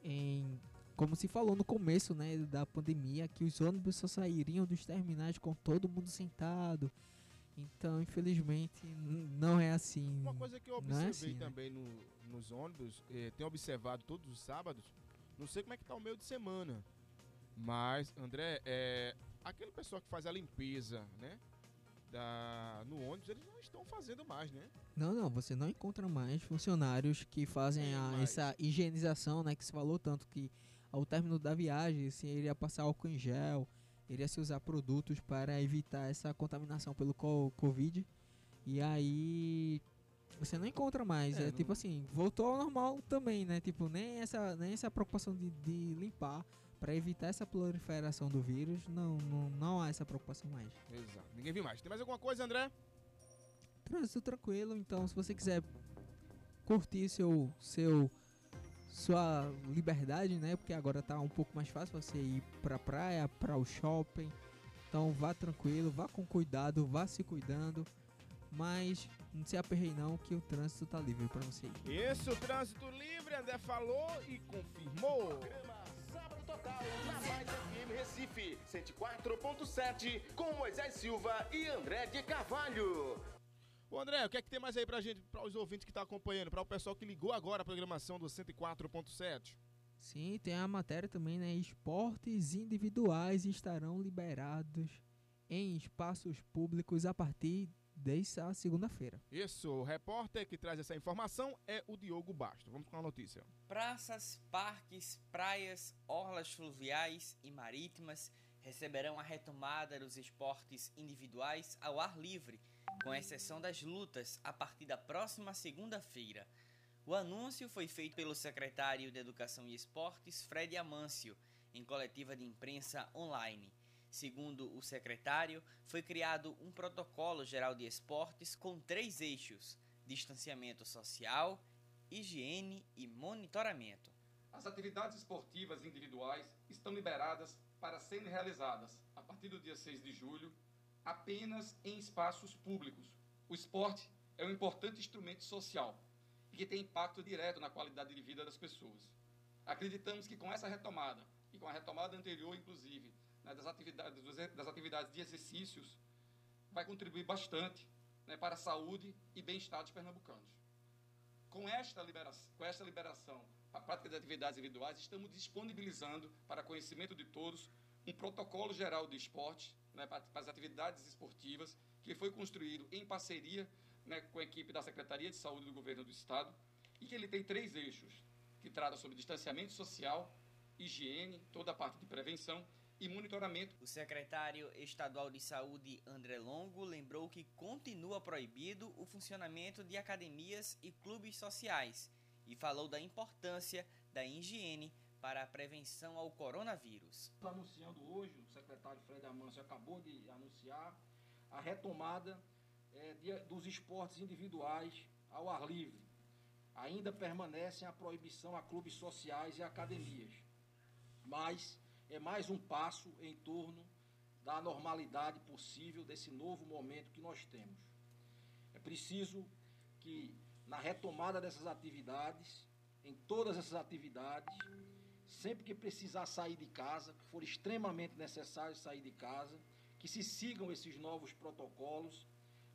em como se falou no começo, né, da pandemia, que os ônibus só sairiam dos terminais com todo mundo sentado. Então, infelizmente, não é assim. Uma coisa que eu é observei assim, né? também no- nos ônibus, eh, tenho observado todos os sábados, não sei como é que tá o meio de semana, mas, André, é, aquele pessoal que faz a limpeza, né, da, no ônibus, eles não estão fazendo mais, né? Não, não, você não encontra mais funcionários que fazem a- essa higienização, né, que se falou tanto que ao término da viagem, se iria passar álcool em gel, iria se usar produtos para evitar essa contaminação pelo co- Covid. E aí você não encontra mais, É, é, não- tipo assim, voltou ao normal também, né? Tipo, nem essa, nem essa preocupação de, de limpar para evitar essa proliferação do vírus, não, não, não há essa preocupação mais. Exato. Ninguém viu mais. Tem mais alguma coisa, André? Trânsito tranquilo, então se você quiser curtir seu seu sua liberdade, né? Porque agora tá um pouco mais fácil você ir pra praia, para o shopping. Então vá tranquilo, vá com cuidado, vá se cuidando, mas não se aperrei não que o trânsito tá livre para você ir. Esse o Trânsito Livre, André falou e confirmou. Total na Mais FM Recife 104.7 com Moisés Silva e André de Carvalho. Ô André, o que é que tem mais aí pra gente, para os ouvintes que estão acompanhando, para o pessoal que ligou agora a programação do 104.7? Sim, tem a matéria também, né? Esportes individuais estarão liberados em espaços públicos a partir dessa segunda-feira. Isso, o repórter que traz essa informação é o Diogo Basto. Vamos com a notícia. Praças, parques, praias, orlas fluviais e marítimas receberão a retomada dos esportes individuais ao ar livre, com exceção das lutas, a partir da próxima segunda-feira. O anúncio foi feito pelo secretário de Educação e Esportes, Fred Amâncio, em coletiva de imprensa online. Segundo o secretário, foi criado um protocolo geral de esportes com três eixos: distanciamento social, higiene e monitoramento. As atividades esportivas individuais estão liberadas para serem realizadas a partir do dia 6 de julho apenas em espaços públicos. O esporte é um importante instrumento social e que tem impacto direto na qualidade de vida das pessoas. Acreditamos que com essa retomada e com a retomada anterior, inclusive, né, das, atividades, das atividades de exercícios, vai contribuir bastante né, para a saúde e bem-estar dos pernambucanos. Com esta, liberação, com esta liberação a prática de atividades individuais, estamos disponibilizando para conhecimento de todos um protocolo geral de esporte né, para as atividades esportivas que foi construído em parceria né, com a equipe da Secretaria de Saúde do Governo do Estado e que ele tem três eixos, que trata sobre distanciamento social, higiene, toda a parte de prevenção e monitoramento. O secretário estadual de saúde, André Longo, lembrou que continua proibido o funcionamento de academias e clubes sociais e falou da importância da higiene para a prevenção ao coronavírus. Anunciando hoje, o secretário Fred Amâncio acabou de anunciar a retomada é, de, dos esportes individuais ao ar livre. Ainda permanecem a proibição a clubes sociais e academias, mas é mais um passo em torno da normalidade possível desse novo momento que nós temos. É preciso que na retomada dessas atividades, em todas essas atividades, sempre que precisar sair de casa, que for extremamente necessário sair de casa, que se sigam esses novos protocolos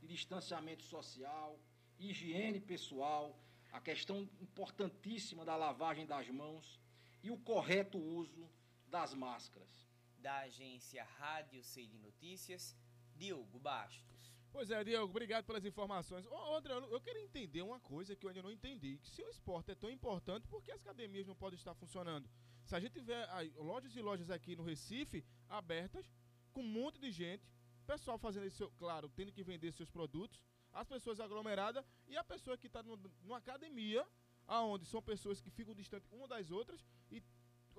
de distanciamento social, higiene pessoal, a questão importantíssima da lavagem das mãos e o correto uso das máscaras. Da agência Rádio C de Notícias, Diogo Bastos. Pois é, Diego, obrigado pelas informações. Outra, eu queria entender uma coisa que eu ainda não entendi. Que se o esporte é tão importante, por que as academias não podem estar funcionando? Se a gente tiver aí, lojas e lojas aqui no Recife abertas, com um monte de gente, pessoal fazendo isso, claro, tendo que vender seus produtos, as pessoas aglomeradas e a pessoa que está numa academia, aonde são pessoas que ficam distantes uma das outras, e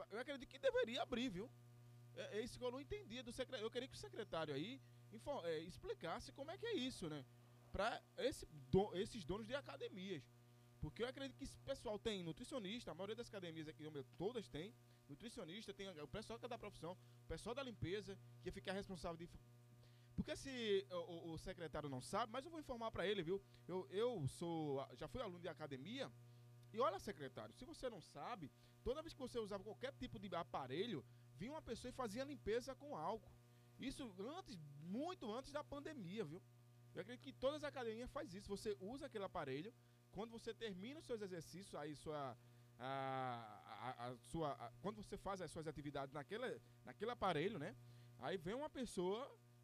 eu acredito que deveria abrir, viu? É, é isso que eu não entendia do secretário. Eu queria que o secretário aí é, explicasse como é que é isso, né? Para esse, do, esses donos de academias. Porque eu acredito que esse pessoal tem nutricionista, a maioria das academias aqui, todas têm, nutricionista, tem o pessoal que é da profissão, o pessoal da limpeza, que ia ficar responsável de. Porque se o, o secretário não sabe, mas eu vou informar para ele, viu? Eu, eu sou. Já fui aluno de academia. E olha, secretário, se você não sabe, toda vez que você usava qualquer tipo de aparelho, vinha uma pessoa e fazia limpeza com álcool. Isso antes, muito antes da pandemia, viu? Eu acredito que todas as academias faz isso. Você usa aquele aparelho, quando você termina os seus exercícios, aí sua a, a, a sua quando você faz as suas atividades naquele, naquele aparelho, né? Aí vem uma pessoa,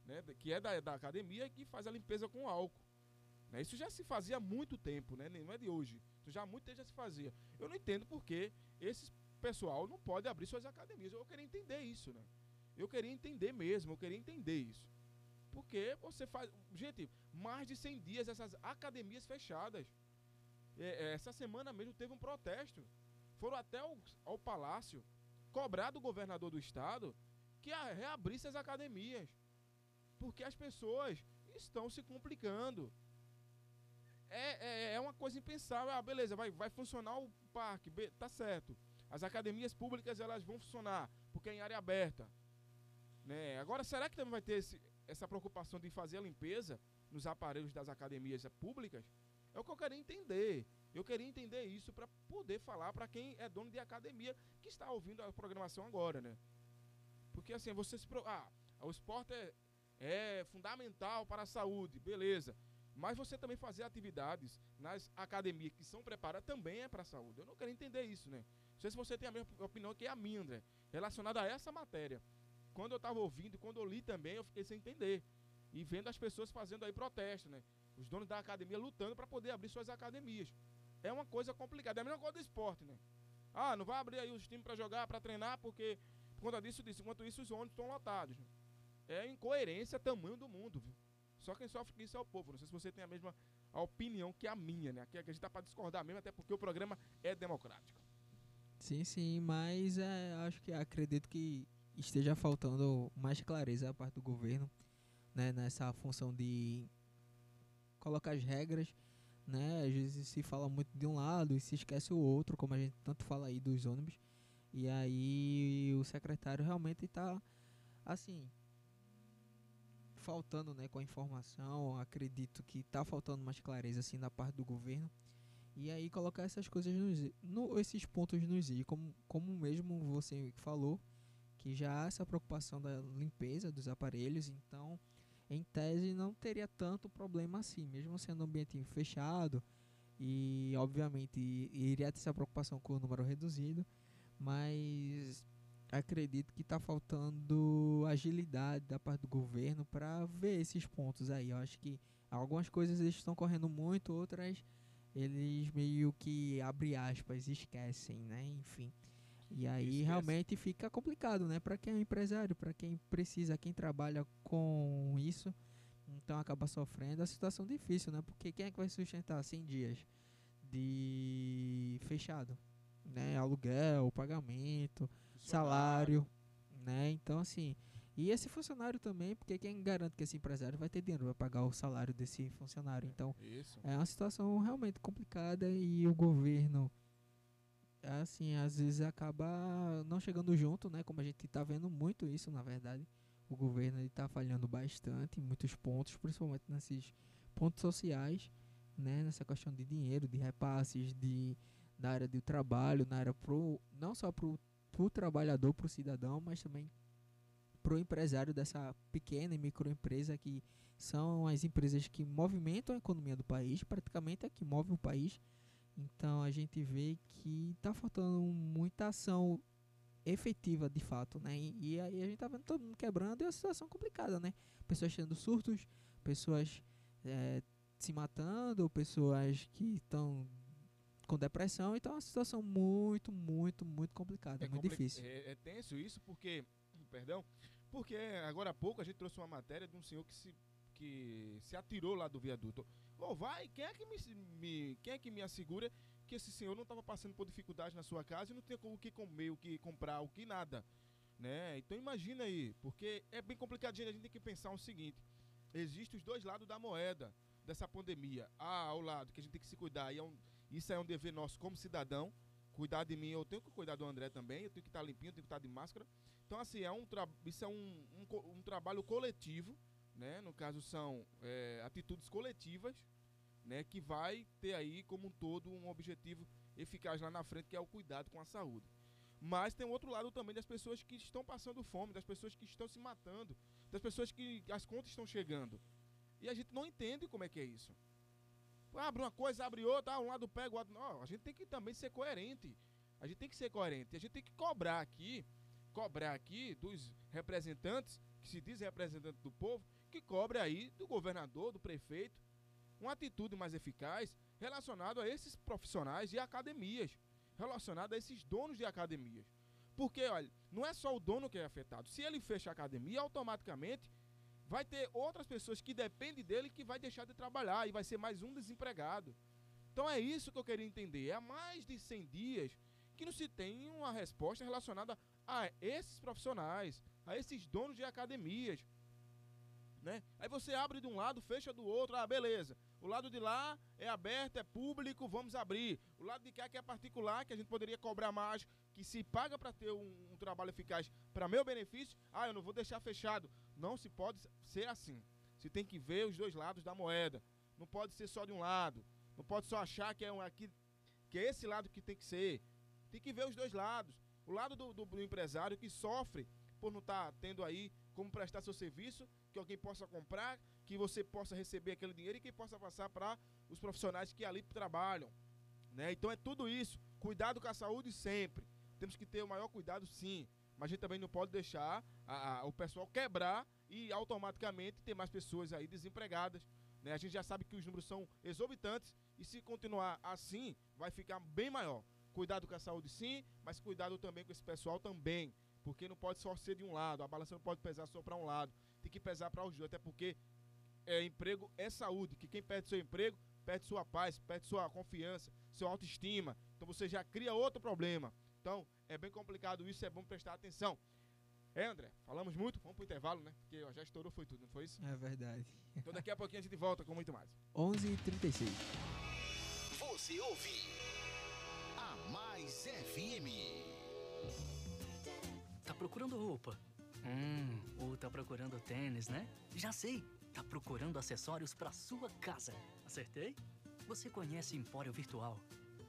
né, que é da, da academia que faz a limpeza com álcool. Né? Isso já se fazia há muito tempo, né? Não é de hoje. Isso já muito tempo já se fazia. Eu não entendo porque esse pessoal não pode abrir suas academias. Eu queria entender isso, né? Eu queria entender mesmo, eu queria entender isso. Porque você faz. Gente, mais de 100 dias essas academias fechadas. É, é, essa semana mesmo teve um protesto. Foram até o, ao palácio cobrar do governador do estado que reabrisse as academias. Porque as pessoas estão se complicando. É, é, é uma coisa impensável. Ah, beleza, vai, vai funcionar o parque, tá certo. As academias públicas elas vão funcionar, porque é em área aberta. Né? Agora, será que também vai ter esse, essa preocupação de fazer a limpeza nos aparelhos das academias públicas? É o que eu queria entender. Eu queria entender isso para poder falar para quem é dono de academia que está ouvindo a programação agora, né? Porque assim, você se. Ah, o esporte é, é fundamental para a saúde, beleza. Mas você também fazer atividades nas academias que são preparadas também é para a saúde. Eu não quero entender isso, né? Não sei se você tem a mesma opinião que a minha, André, relacionada a essa matéria quando eu estava ouvindo, quando eu li também, eu fiquei sem entender. E vendo as pessoas fazendo aí protesto, né? Os donos da academia lutando para poder abrir suas academias. É uma coisa complicada. É a mesma coisa do esporte, né? Ah, não vai abrir aí os times para jogar, para treinar, porque por conta disso, disso. Enquanto isso, os ônibus estão lotados. Né? É incoerência tamanho do mundo, viu? Só quem sofre com isso é o povo. Não sei se você tem a mesma a opinião que a minha, né? Aqui a gente tá para discordar mesmo, até porque o programa é democrático. Sim, sim, mas é, acho que acredito que esteja faltando mais clareza da parte do governo, né, nessa função de colocar as regras, né? Às vezes se fala muito de um lado e se esquece o outro, como a gente tanto fala aí dos ônibus. E aí o secretário realmente está assim faltando, né, com a informação. Acredito que está faltando mais clareza assim da parte do governo. E aí colocar essas coisas nos, no, esses pontos nos i, como como mesmo você falou, que já há essa preocupação da limpeza dos aparelhos, então em tese não teria tanto problema assim, mesmo sendo um ambiente fechado e obviamente iria ter essa preocupação com o número reduzido, mas acredito que está faltando agilidade da parte do governo para ver esses pontos aí. Eu acho que algumas coisas eles estão correndo muito, outras eles meio que abre aspas esquecem, né? Enfim. E aí Esquece. realmente fica complicado, né? Para quem é empresário, para quem precisa, quem trabalha com isso, então acaba sofrendo a situação difícil, né? Porque quem é que vai sustentar 100 dias de fechado, né? Aluguel, pagamento, salário, né? Então assim, e esse funcionário também, porque quem garante que esse empresário vai ter dinheiro para pagar o salário desse funcionário? Então, Isso. é uma situação realmente complicada e o governo assim, às vezes acaba não chegando junto, né? Como a gente tá vendo muito isso, na verdade. O governo ele tá falhando bastante em muitos pontos, principalmente nesses pontos sociais, né? Nessa questão de dinheiro, de repasses, de na área do trabalho, na área pro não só pro, pro trabalhador, pro cidadão, mas também pro empresário dessa pequena e microempresa que são as empresas que movimentam a economia do país, praticamente é que move o país. Então a gente vê que está faltando muita ação efetiva de fato, né? E, e aí a gente tá vendo todo mundo quebrando e é uma situação complicada, né? Pessoas tendo surtos, pessoas eh, se matando, pessoas que estão com depressão, então é uma situação muito, muito, muito complicada, muito compli- difícil. É, é tenso isso porque, perdão, porque agora há pouco a gente trouxe uma matéria de um senhor que se, que se atirou lá do viaduto. Ô, vai, quem é que me, me- quem é que me assegura que esse senhor não estava passando por dificuldade na sua casa e não tinha o que comer, o que comprar, o que nada, né? Então imagina aí, porque é bem complicadinho, a gente tem que pensar o seguinte, existem os dois lados da moeda dessa pandemia. Há ao lado que a gente tem que se cuidar e é um, isso é um dever nosso como cidadão, cuidar de mim, eu tenho que cuidar do André também, eu tenho que estar limpinho, eu tenho que estar de máscara. Então, assim, é um isso é um, um, um trabalho coletivo, né? No caso, são é, atitudes coletivas, né? Que vai ter aí, como um todo, um objetivo eficaz lá na frente, que é o cuidado com a saúde. Mas tem um outro lado também das pessoas que estão passando fome, das pessoas que estão se matando, das pessoas que as contas estão chegando. E a gente não entende como é que é isso. Abre uma coisa, abre outra, ah, um lado pega, o outro. Não, a gente tem que também ser coerente. A gente tem que ser coerente. A gente tem que cobrar aqui, cobrar aqui dos representantes, que se diz representante do povo, que cobre aí do governador, do prefeito, uma atitude mais eficaz relacionada a esses profissionais de academias, relacionada a esses donos de academias. Porque, olha, não é só o dono que é afetado. Se ele fecha a academia, automaticamente vai ter outras pessoas que dependem dele que vai deixar de trabalhar e vai ser mais um desempregado. Então é isso que eu queria entender. É há mais de 100 dias que não se tem uma resposta relacionada a esses profissionais, a esses donos de academias. Né? Aí você abre de um lado, fecha do outro, ah, beleza. O lado de lá é aberto, é público, vamos abrir. O lado de cá que é particular, que a gente poderia cobrar mais, que se paga para ter um, um trabalho eficaz para meu benefício, ah, eu não vou deixar fechado. Não se pode ser assim. Você tem que ver os dois lados da moeda. Não pode ser só de um lado. Não pode só achar que é um aqui, que é esse lado que tem que ser. Tem que ver os dois lados. O lado do, do- do empresário que sofre por não estar tendo aí como prestar seu serviço, que alguém possa comprar, que você possa receber aquele dinheiro e que possa passar para os profissionais que ali trabalham. Né? Então é tudo isso. Cuidado com a saúde sempre. Temos que ter o maior cuidado sim. Mas a gente também não pode deixar a- a- o pessoal quebrar e automaticamente ter mais pessoas aí desempregadas. Né? A gente já sabe que os números são exorbitantes e se continuar assim, vai ficar bem maior. Cuidado com a saúde sim, mas cuidado também com esse pessoal também. Porque não pode só ser de um lado, a balança não pode pesar só para um lado. Tem que pesar para os dois, até porque é, emprego é saúde. Que quem perde seu emprego, perde sua paz, perde sua confiança, sua autoestima. Então você já cria outro problema. Então é bem complicado isso, é bom prestar atenção. É, André, falamos muito, vamos pro intervalo, né? Porque ó, já estourou, foi tudo, não foi isso? É verdade. Então daqui a pouquinho a gente volta com muito mais. 11h36. Você ouve a Mais FM. Tá procurando roupa? Hum, ou tá procurando tênis, né? Já sei! Tá procurando acessórios para sua casa. Acertei? Você conhece Empório Virtual?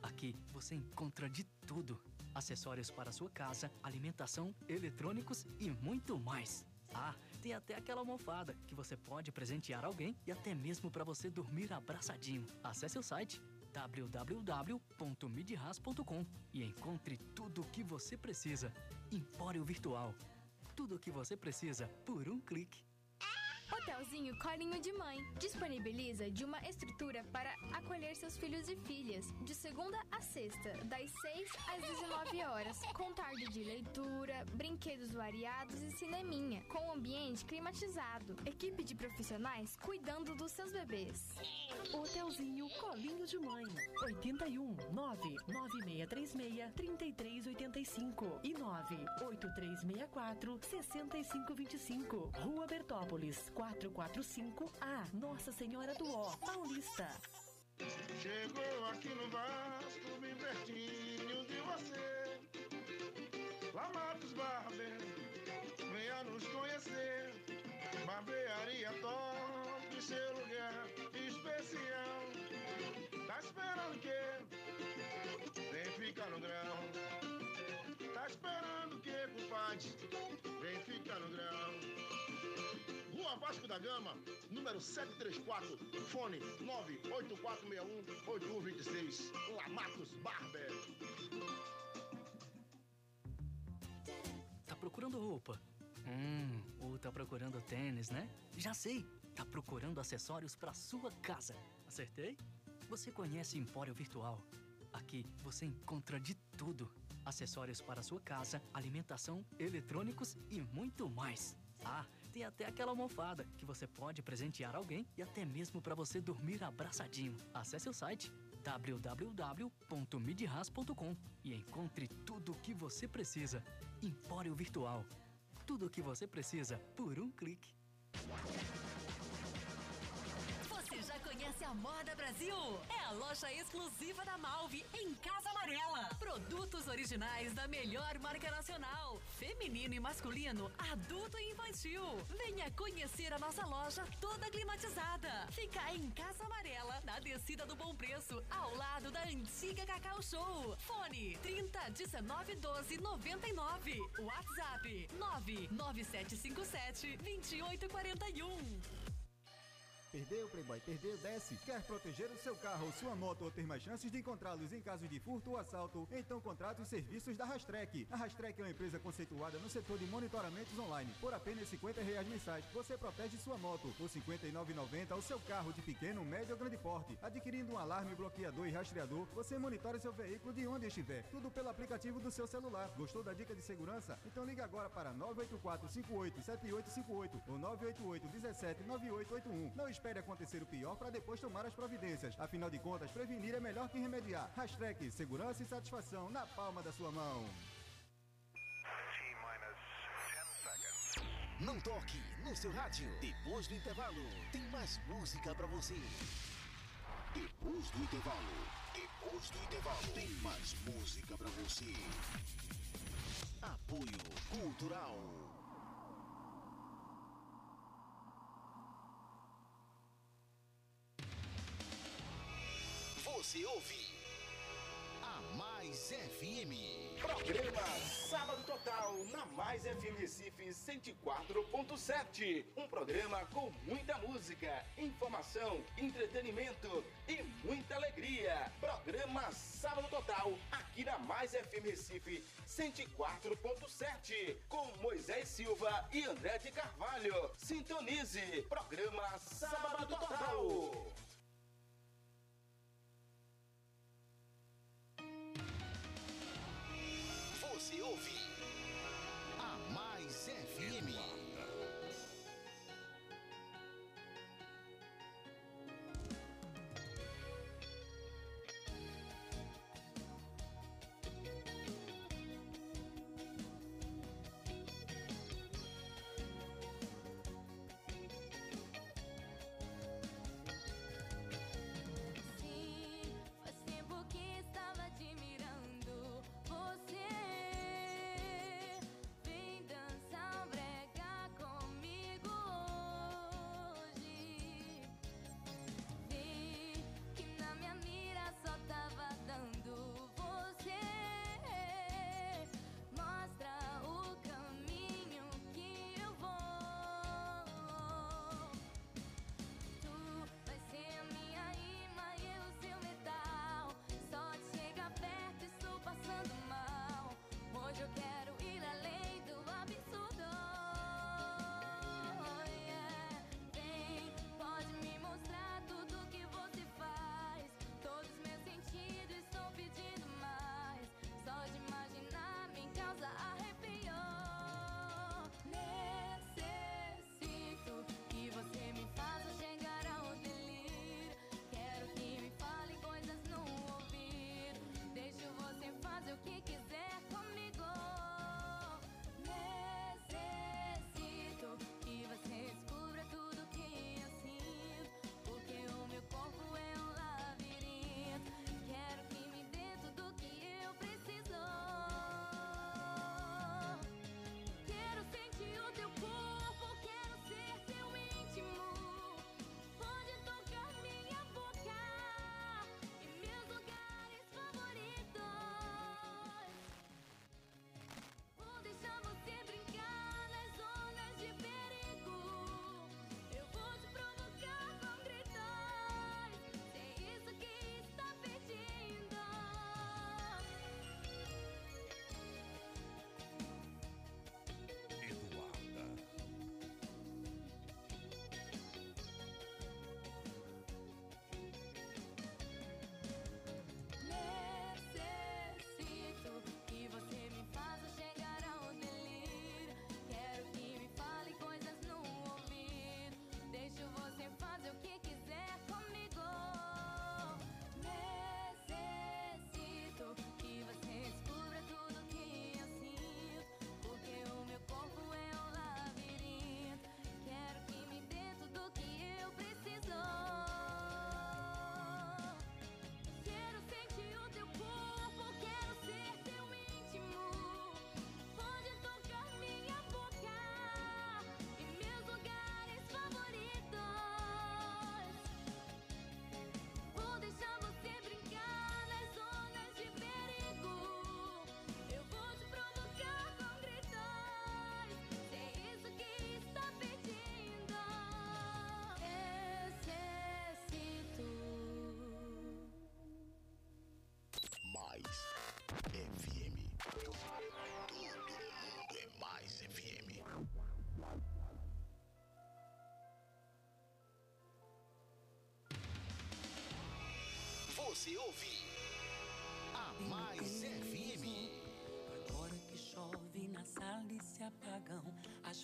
Aqui você encontra de tudo: acessórios para sua casa, alimentação, eletrônicos e muito mais. Ah, tem até aquela almofada que você pode presentear alguém e até mesmo para você dormir abraçadinho. Acesse o site www.midras.com e encontre tudo o que você precisa. Empório Virtual. Tudo o que você precisa por um clique. Hotelzinho Colinho de Mãe disponibiliza de uma estrutura para acolher seus filhos e filhas, de segunda a sexta, das 6 às 19 horas, com tarde de leitura, brinquedos variados e cineminha, com ambiente climatizado, equipe de profissionais cuidando dos seus bebês. Hotelzinho Colinho de Mãe. 81 99636 3385 e 98364 6525. Rua Bertópolis, 445A, Nossa Senhora do Ó, Paulista. Chegou aqui no Vasco, bem pertinho de você. Lá Matos Barber, venha nos conhecer. Barbearia top, seu lugar especial. Tá esperando o quê? Vem ficar no grau. Tá esperando o quê, compadre? Vem ficar no grau. Rua Vasco da Gama, número 734, fone 98461-8126, Lamatos Barber. Tá procurando roupa? Hum, ou tá procurando tênis, né? Já sei! Tá procurando acessórios para sua casa. Acertei? Você conhece Empório Virtual? Aqui você encontra de tudo: acessórios para sua casa, alimentação, eletrônicos e muito mais. Ah, tem até aquela almofada que você pode presentear alguém e até mesmo para você dormir abraçadinho. Acesse o site www.midras.com e encontre tudo o que você precisa. Empório Virtual. Tudo o que você precisa por um clique. Você já conhece a Moda Brasil? É a loja exclusiva da Malve em Casa Amarela. Produtos originais da melhor marca nacional. Feminino e masculino, adulto e infantil. Venha conhecer a nossa loja toda climatizada. Fica em Casa Amarela, na descida do Bom Preço, ao lado da antiga Cacau Show. Fone 30 19 12 99. WhatsApp 99757 2841. Perdeu, Playboy, perdeu, desce. Quer proteger o seu carro ou sua moto ou ter mais chances de encontrá-los em caso de furto ou assalto? Então contrate os serviços da Rastrek. A Rastrek é uma empresa conceituada no setor de monitoramentos online. Por apenas 50 reais mensais, você protege sua moto. R$ 59,90 o seu carro de pequeno, médio ou grande porte. Adquirindo um alarme, bloqueador e rastreador, você monitora seu veículo de onde estiver. Tudo pelo aplicativo do seu celular. Gostou da dica de segurança? Então liga agora para 984 58 7858 ou 988 17 9881. Não espere acontecer o pior para depois tomar as providências. Afinal de contas, prevenir é melhor que remediar. Hashtag segurança e satisfação na palma da sua mão. Não toque no seu rádio. Depois do intervalo, tem mais música pra você. Depois do intervalo, depois do intervalo, tem mais música pra você. Apoio Cultural. Você ouve a Mais FM. Programa Sábado Total na Mais FM Recife 104.7. Um programa com muita música, informação, entretenimento e muita alegria. Programa Sábado Total aqui na Mais FM Recife 104.7 com Moisés Silva e André de Carvalho. Sintonize. Programa Sábado Total. Você ouve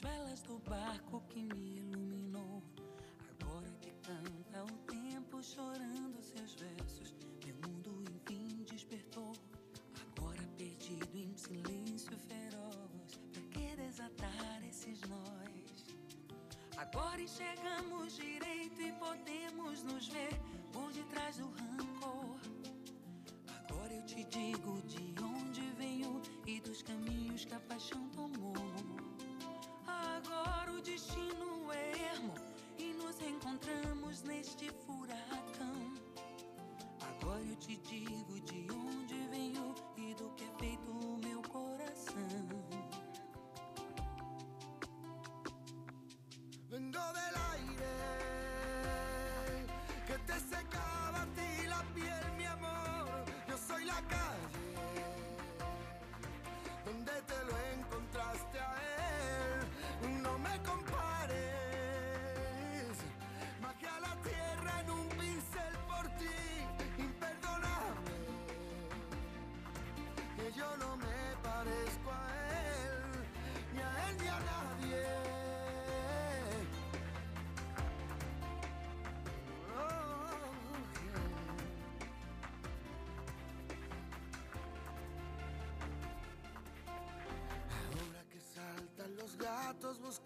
velas do barco que me iluminou. Agora que canta o tempo chorando seus versos, meu mundo enfim despertou. Agora perdido em silêncio feroz, pra que desatar esses nós? Agora enxergamos direito e podemos nos ver por detrás do rancor. Agora eu te digo de onde venho e dos caminhos que a paixão tomou. Encontramos neste furacão. Agora eu te digo de onde venho e do que é feito o meu coração. Vengo del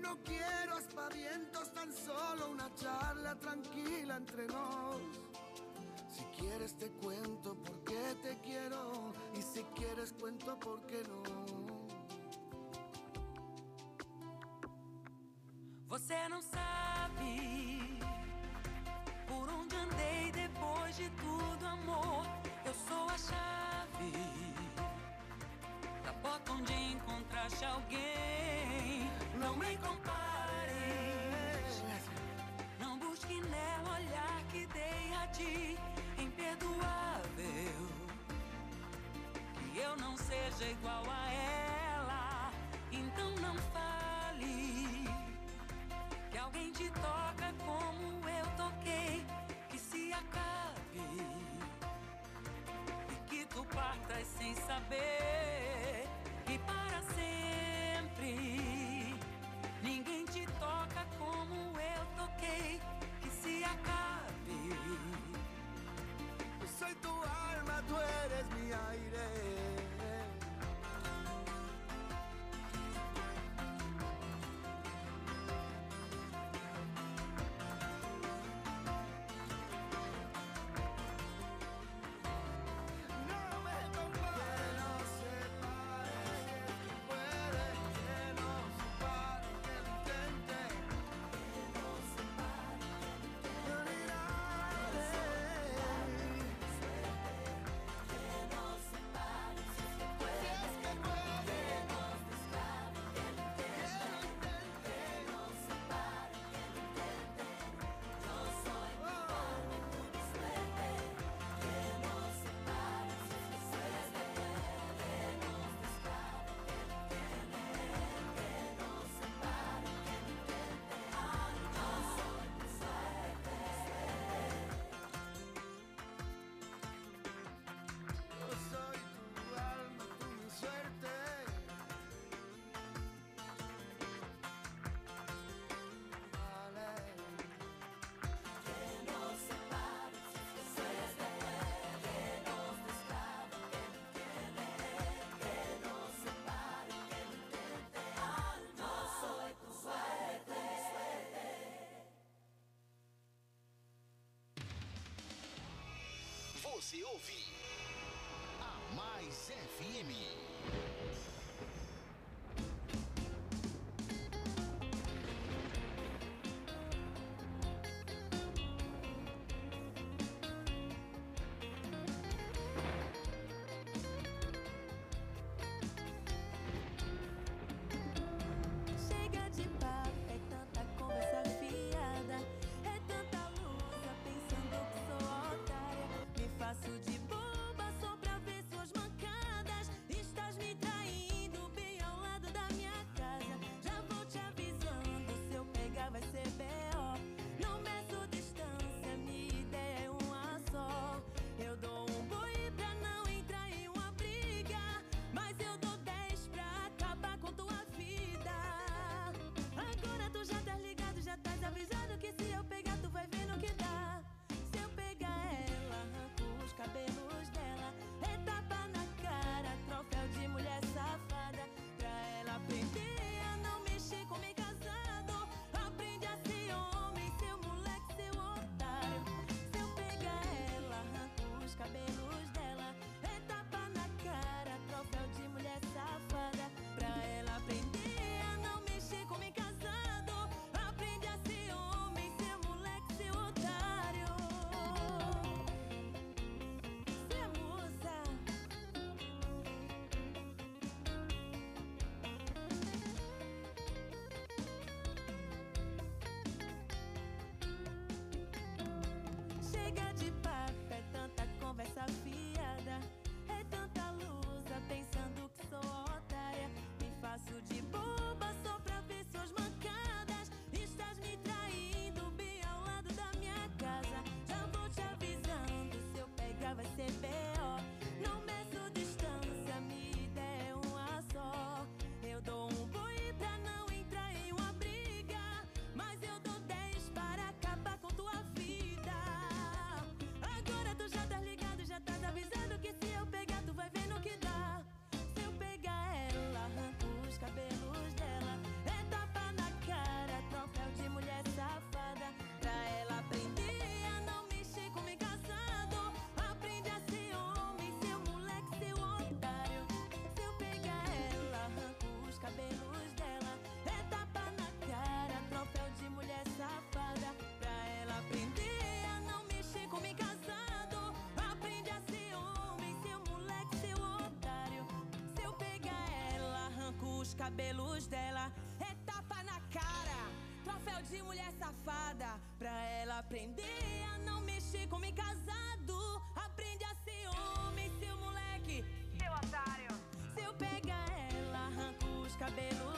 No quiero aspavientos, tan solo una charla tranquila entre nos. Si quieres te cuento por qué te quiero y si quieres cuento por qué no. Você não sabe por onde andei depois de tudo, amor. Eu sou a chave porta onde encontraste alguém. Não me compares, não busque nela olhar que dei a ti, imperdoável. Que eu não seja igual a ela, então não fale que alguém te toca como eu toquei, que se acabe e que tu partas sem saber e para sempre ninguém te toca como eu toquei, que se acabe. Soy tu alma, tú eres mi aire. você ouvir a Mais FM. Cabelos dela. É tapa na cara, troféu de mulher safada. Pra ela aprender a não mexer com homem casado. Aprende a ser homem, seu moleque, seu otário. Se eu pegar ela, arranco os cabelos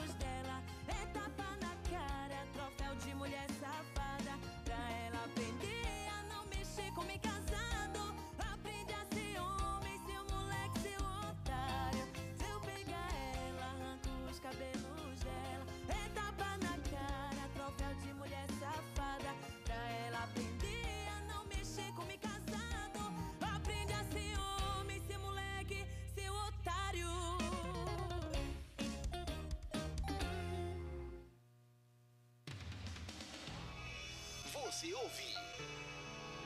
Você ouve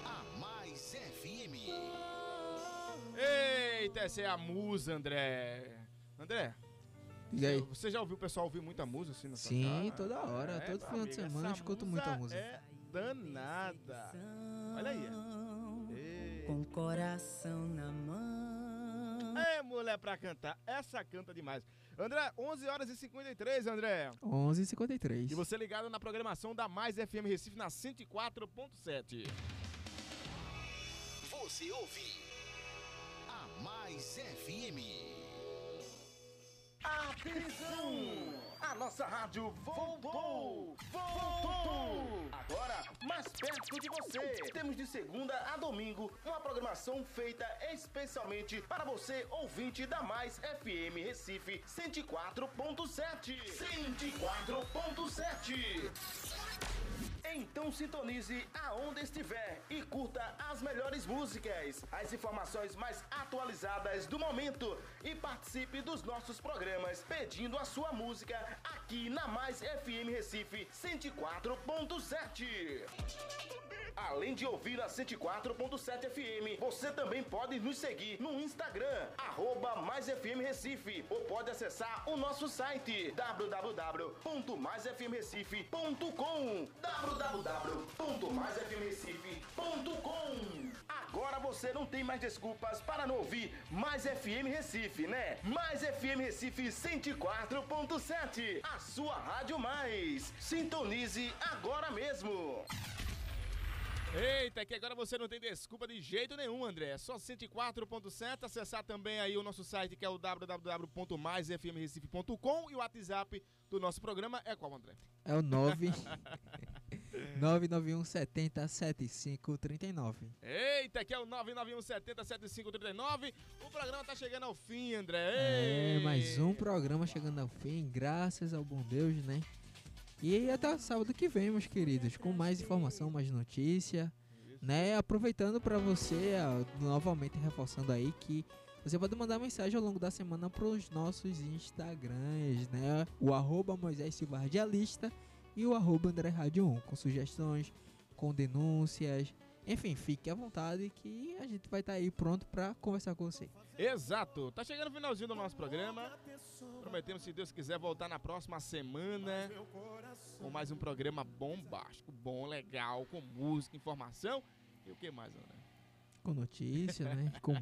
a Mais FM. Eita, essa é a musa, André. André. Você já ouviu o pessoal ouvir muita música assim na sua Sim, casa? toda hora, É, todo final de amigo, semana eu escuto muita música. É danada. Olha aí. Com o coração na mão. É, mulher pra cantar. Essa canta demais. André, 11 horas e 53, André. 11h53. E você ligado na programação da Mais FM Recife na 104.7. Você ouve a Mais FM. Atenção! A nossa rádio voltou! Voltou! Agora, mais perto de você. Temos de segunda a domingo uma programação feita especialmente para você, ouvinte da Mais FM Recife 104.7. 104.7. Então sintonize aonde estiver e curta as melhores músicas, as informações mais atualizadas do momento e participe dos nossos programas pedindo a sua música aqui na Mais FM Recife 104.7. Além de ouvir a 104.7 FM, você também pode nos seguir no Instagram, arroba Mais FM Recife, ou pode acessar o nosso site www.maisfmrecife.com www.maisfmrecife.com Agora você não tem mais desculpas para não ouvir Mais FM Recife, né? Mais FM Recife 104.7, a sua rádio mais. Sintonize agora mesmo. Eita, que agora você não tem desculpa de jeito nenhum, André. É só 104.7. Acessar também aí o nosso site que é o www.maisfmrecife.com e o WhatsApp do nosso programa é qual, André? É o 9 991 70 7539. Eita, que é o 991707539. O programa tá chegando ao fim, André. É, Ei. mais um programa chegando ao fim, graças ao bom Deus, né? E até sábado que vem, meus queridos, com mais informação, mais notícia, né? Aproveitando para você, ó, novamente reforçando aí que você pode mandar mensagem ao longo da semana para os nossos Instagrams, né? O arroba Moisés Silva Radialista e o arroba André Rádio 1, com sugestões, com denúncias, enfim, fique à vontade que a gente vai estar aí pronto para conversar com você. Exato. Tá chegando o finalzinho do nosso programa. Prometemos, se Deus quiser, voltar na próxima semana com mais um programa bombástico, bom, legal, com música, informação e o que mais, André? Com notícia, né? Com,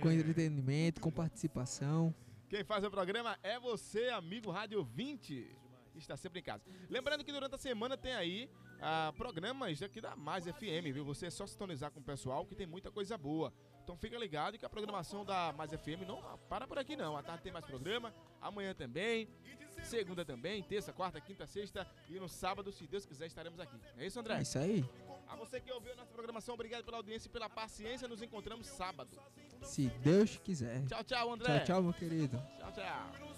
com entretenimento, com participação. Quem faz o programa é você, amigo Rádio 20, que está sempre em casa. Lembrando que durante a semana tem aí ah, programas aqui da Mais FM, viu? Você é só sintonizar com o pessoal que tem muita coisa boa. Então fica ligado que a programação da Mais FM não para por aqui não. À tarde tem mais programa, amanhã também, segunda também, terça, quarta, quinta, sexta e no sábado, se Deus quiser, estaremos aqui. É isso, André? É isso aí. A você que ouviu a nossa programação, obrigado pela audiência e pela paciência. Nos encontramos sábado. Se Deus quiser. Tchau, tchau, André. Tchau, tchau, meu querido. Tchau, tchau.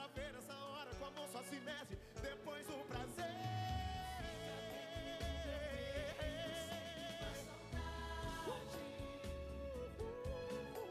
pra ver essa hora com a mão só se mede depois o prazer.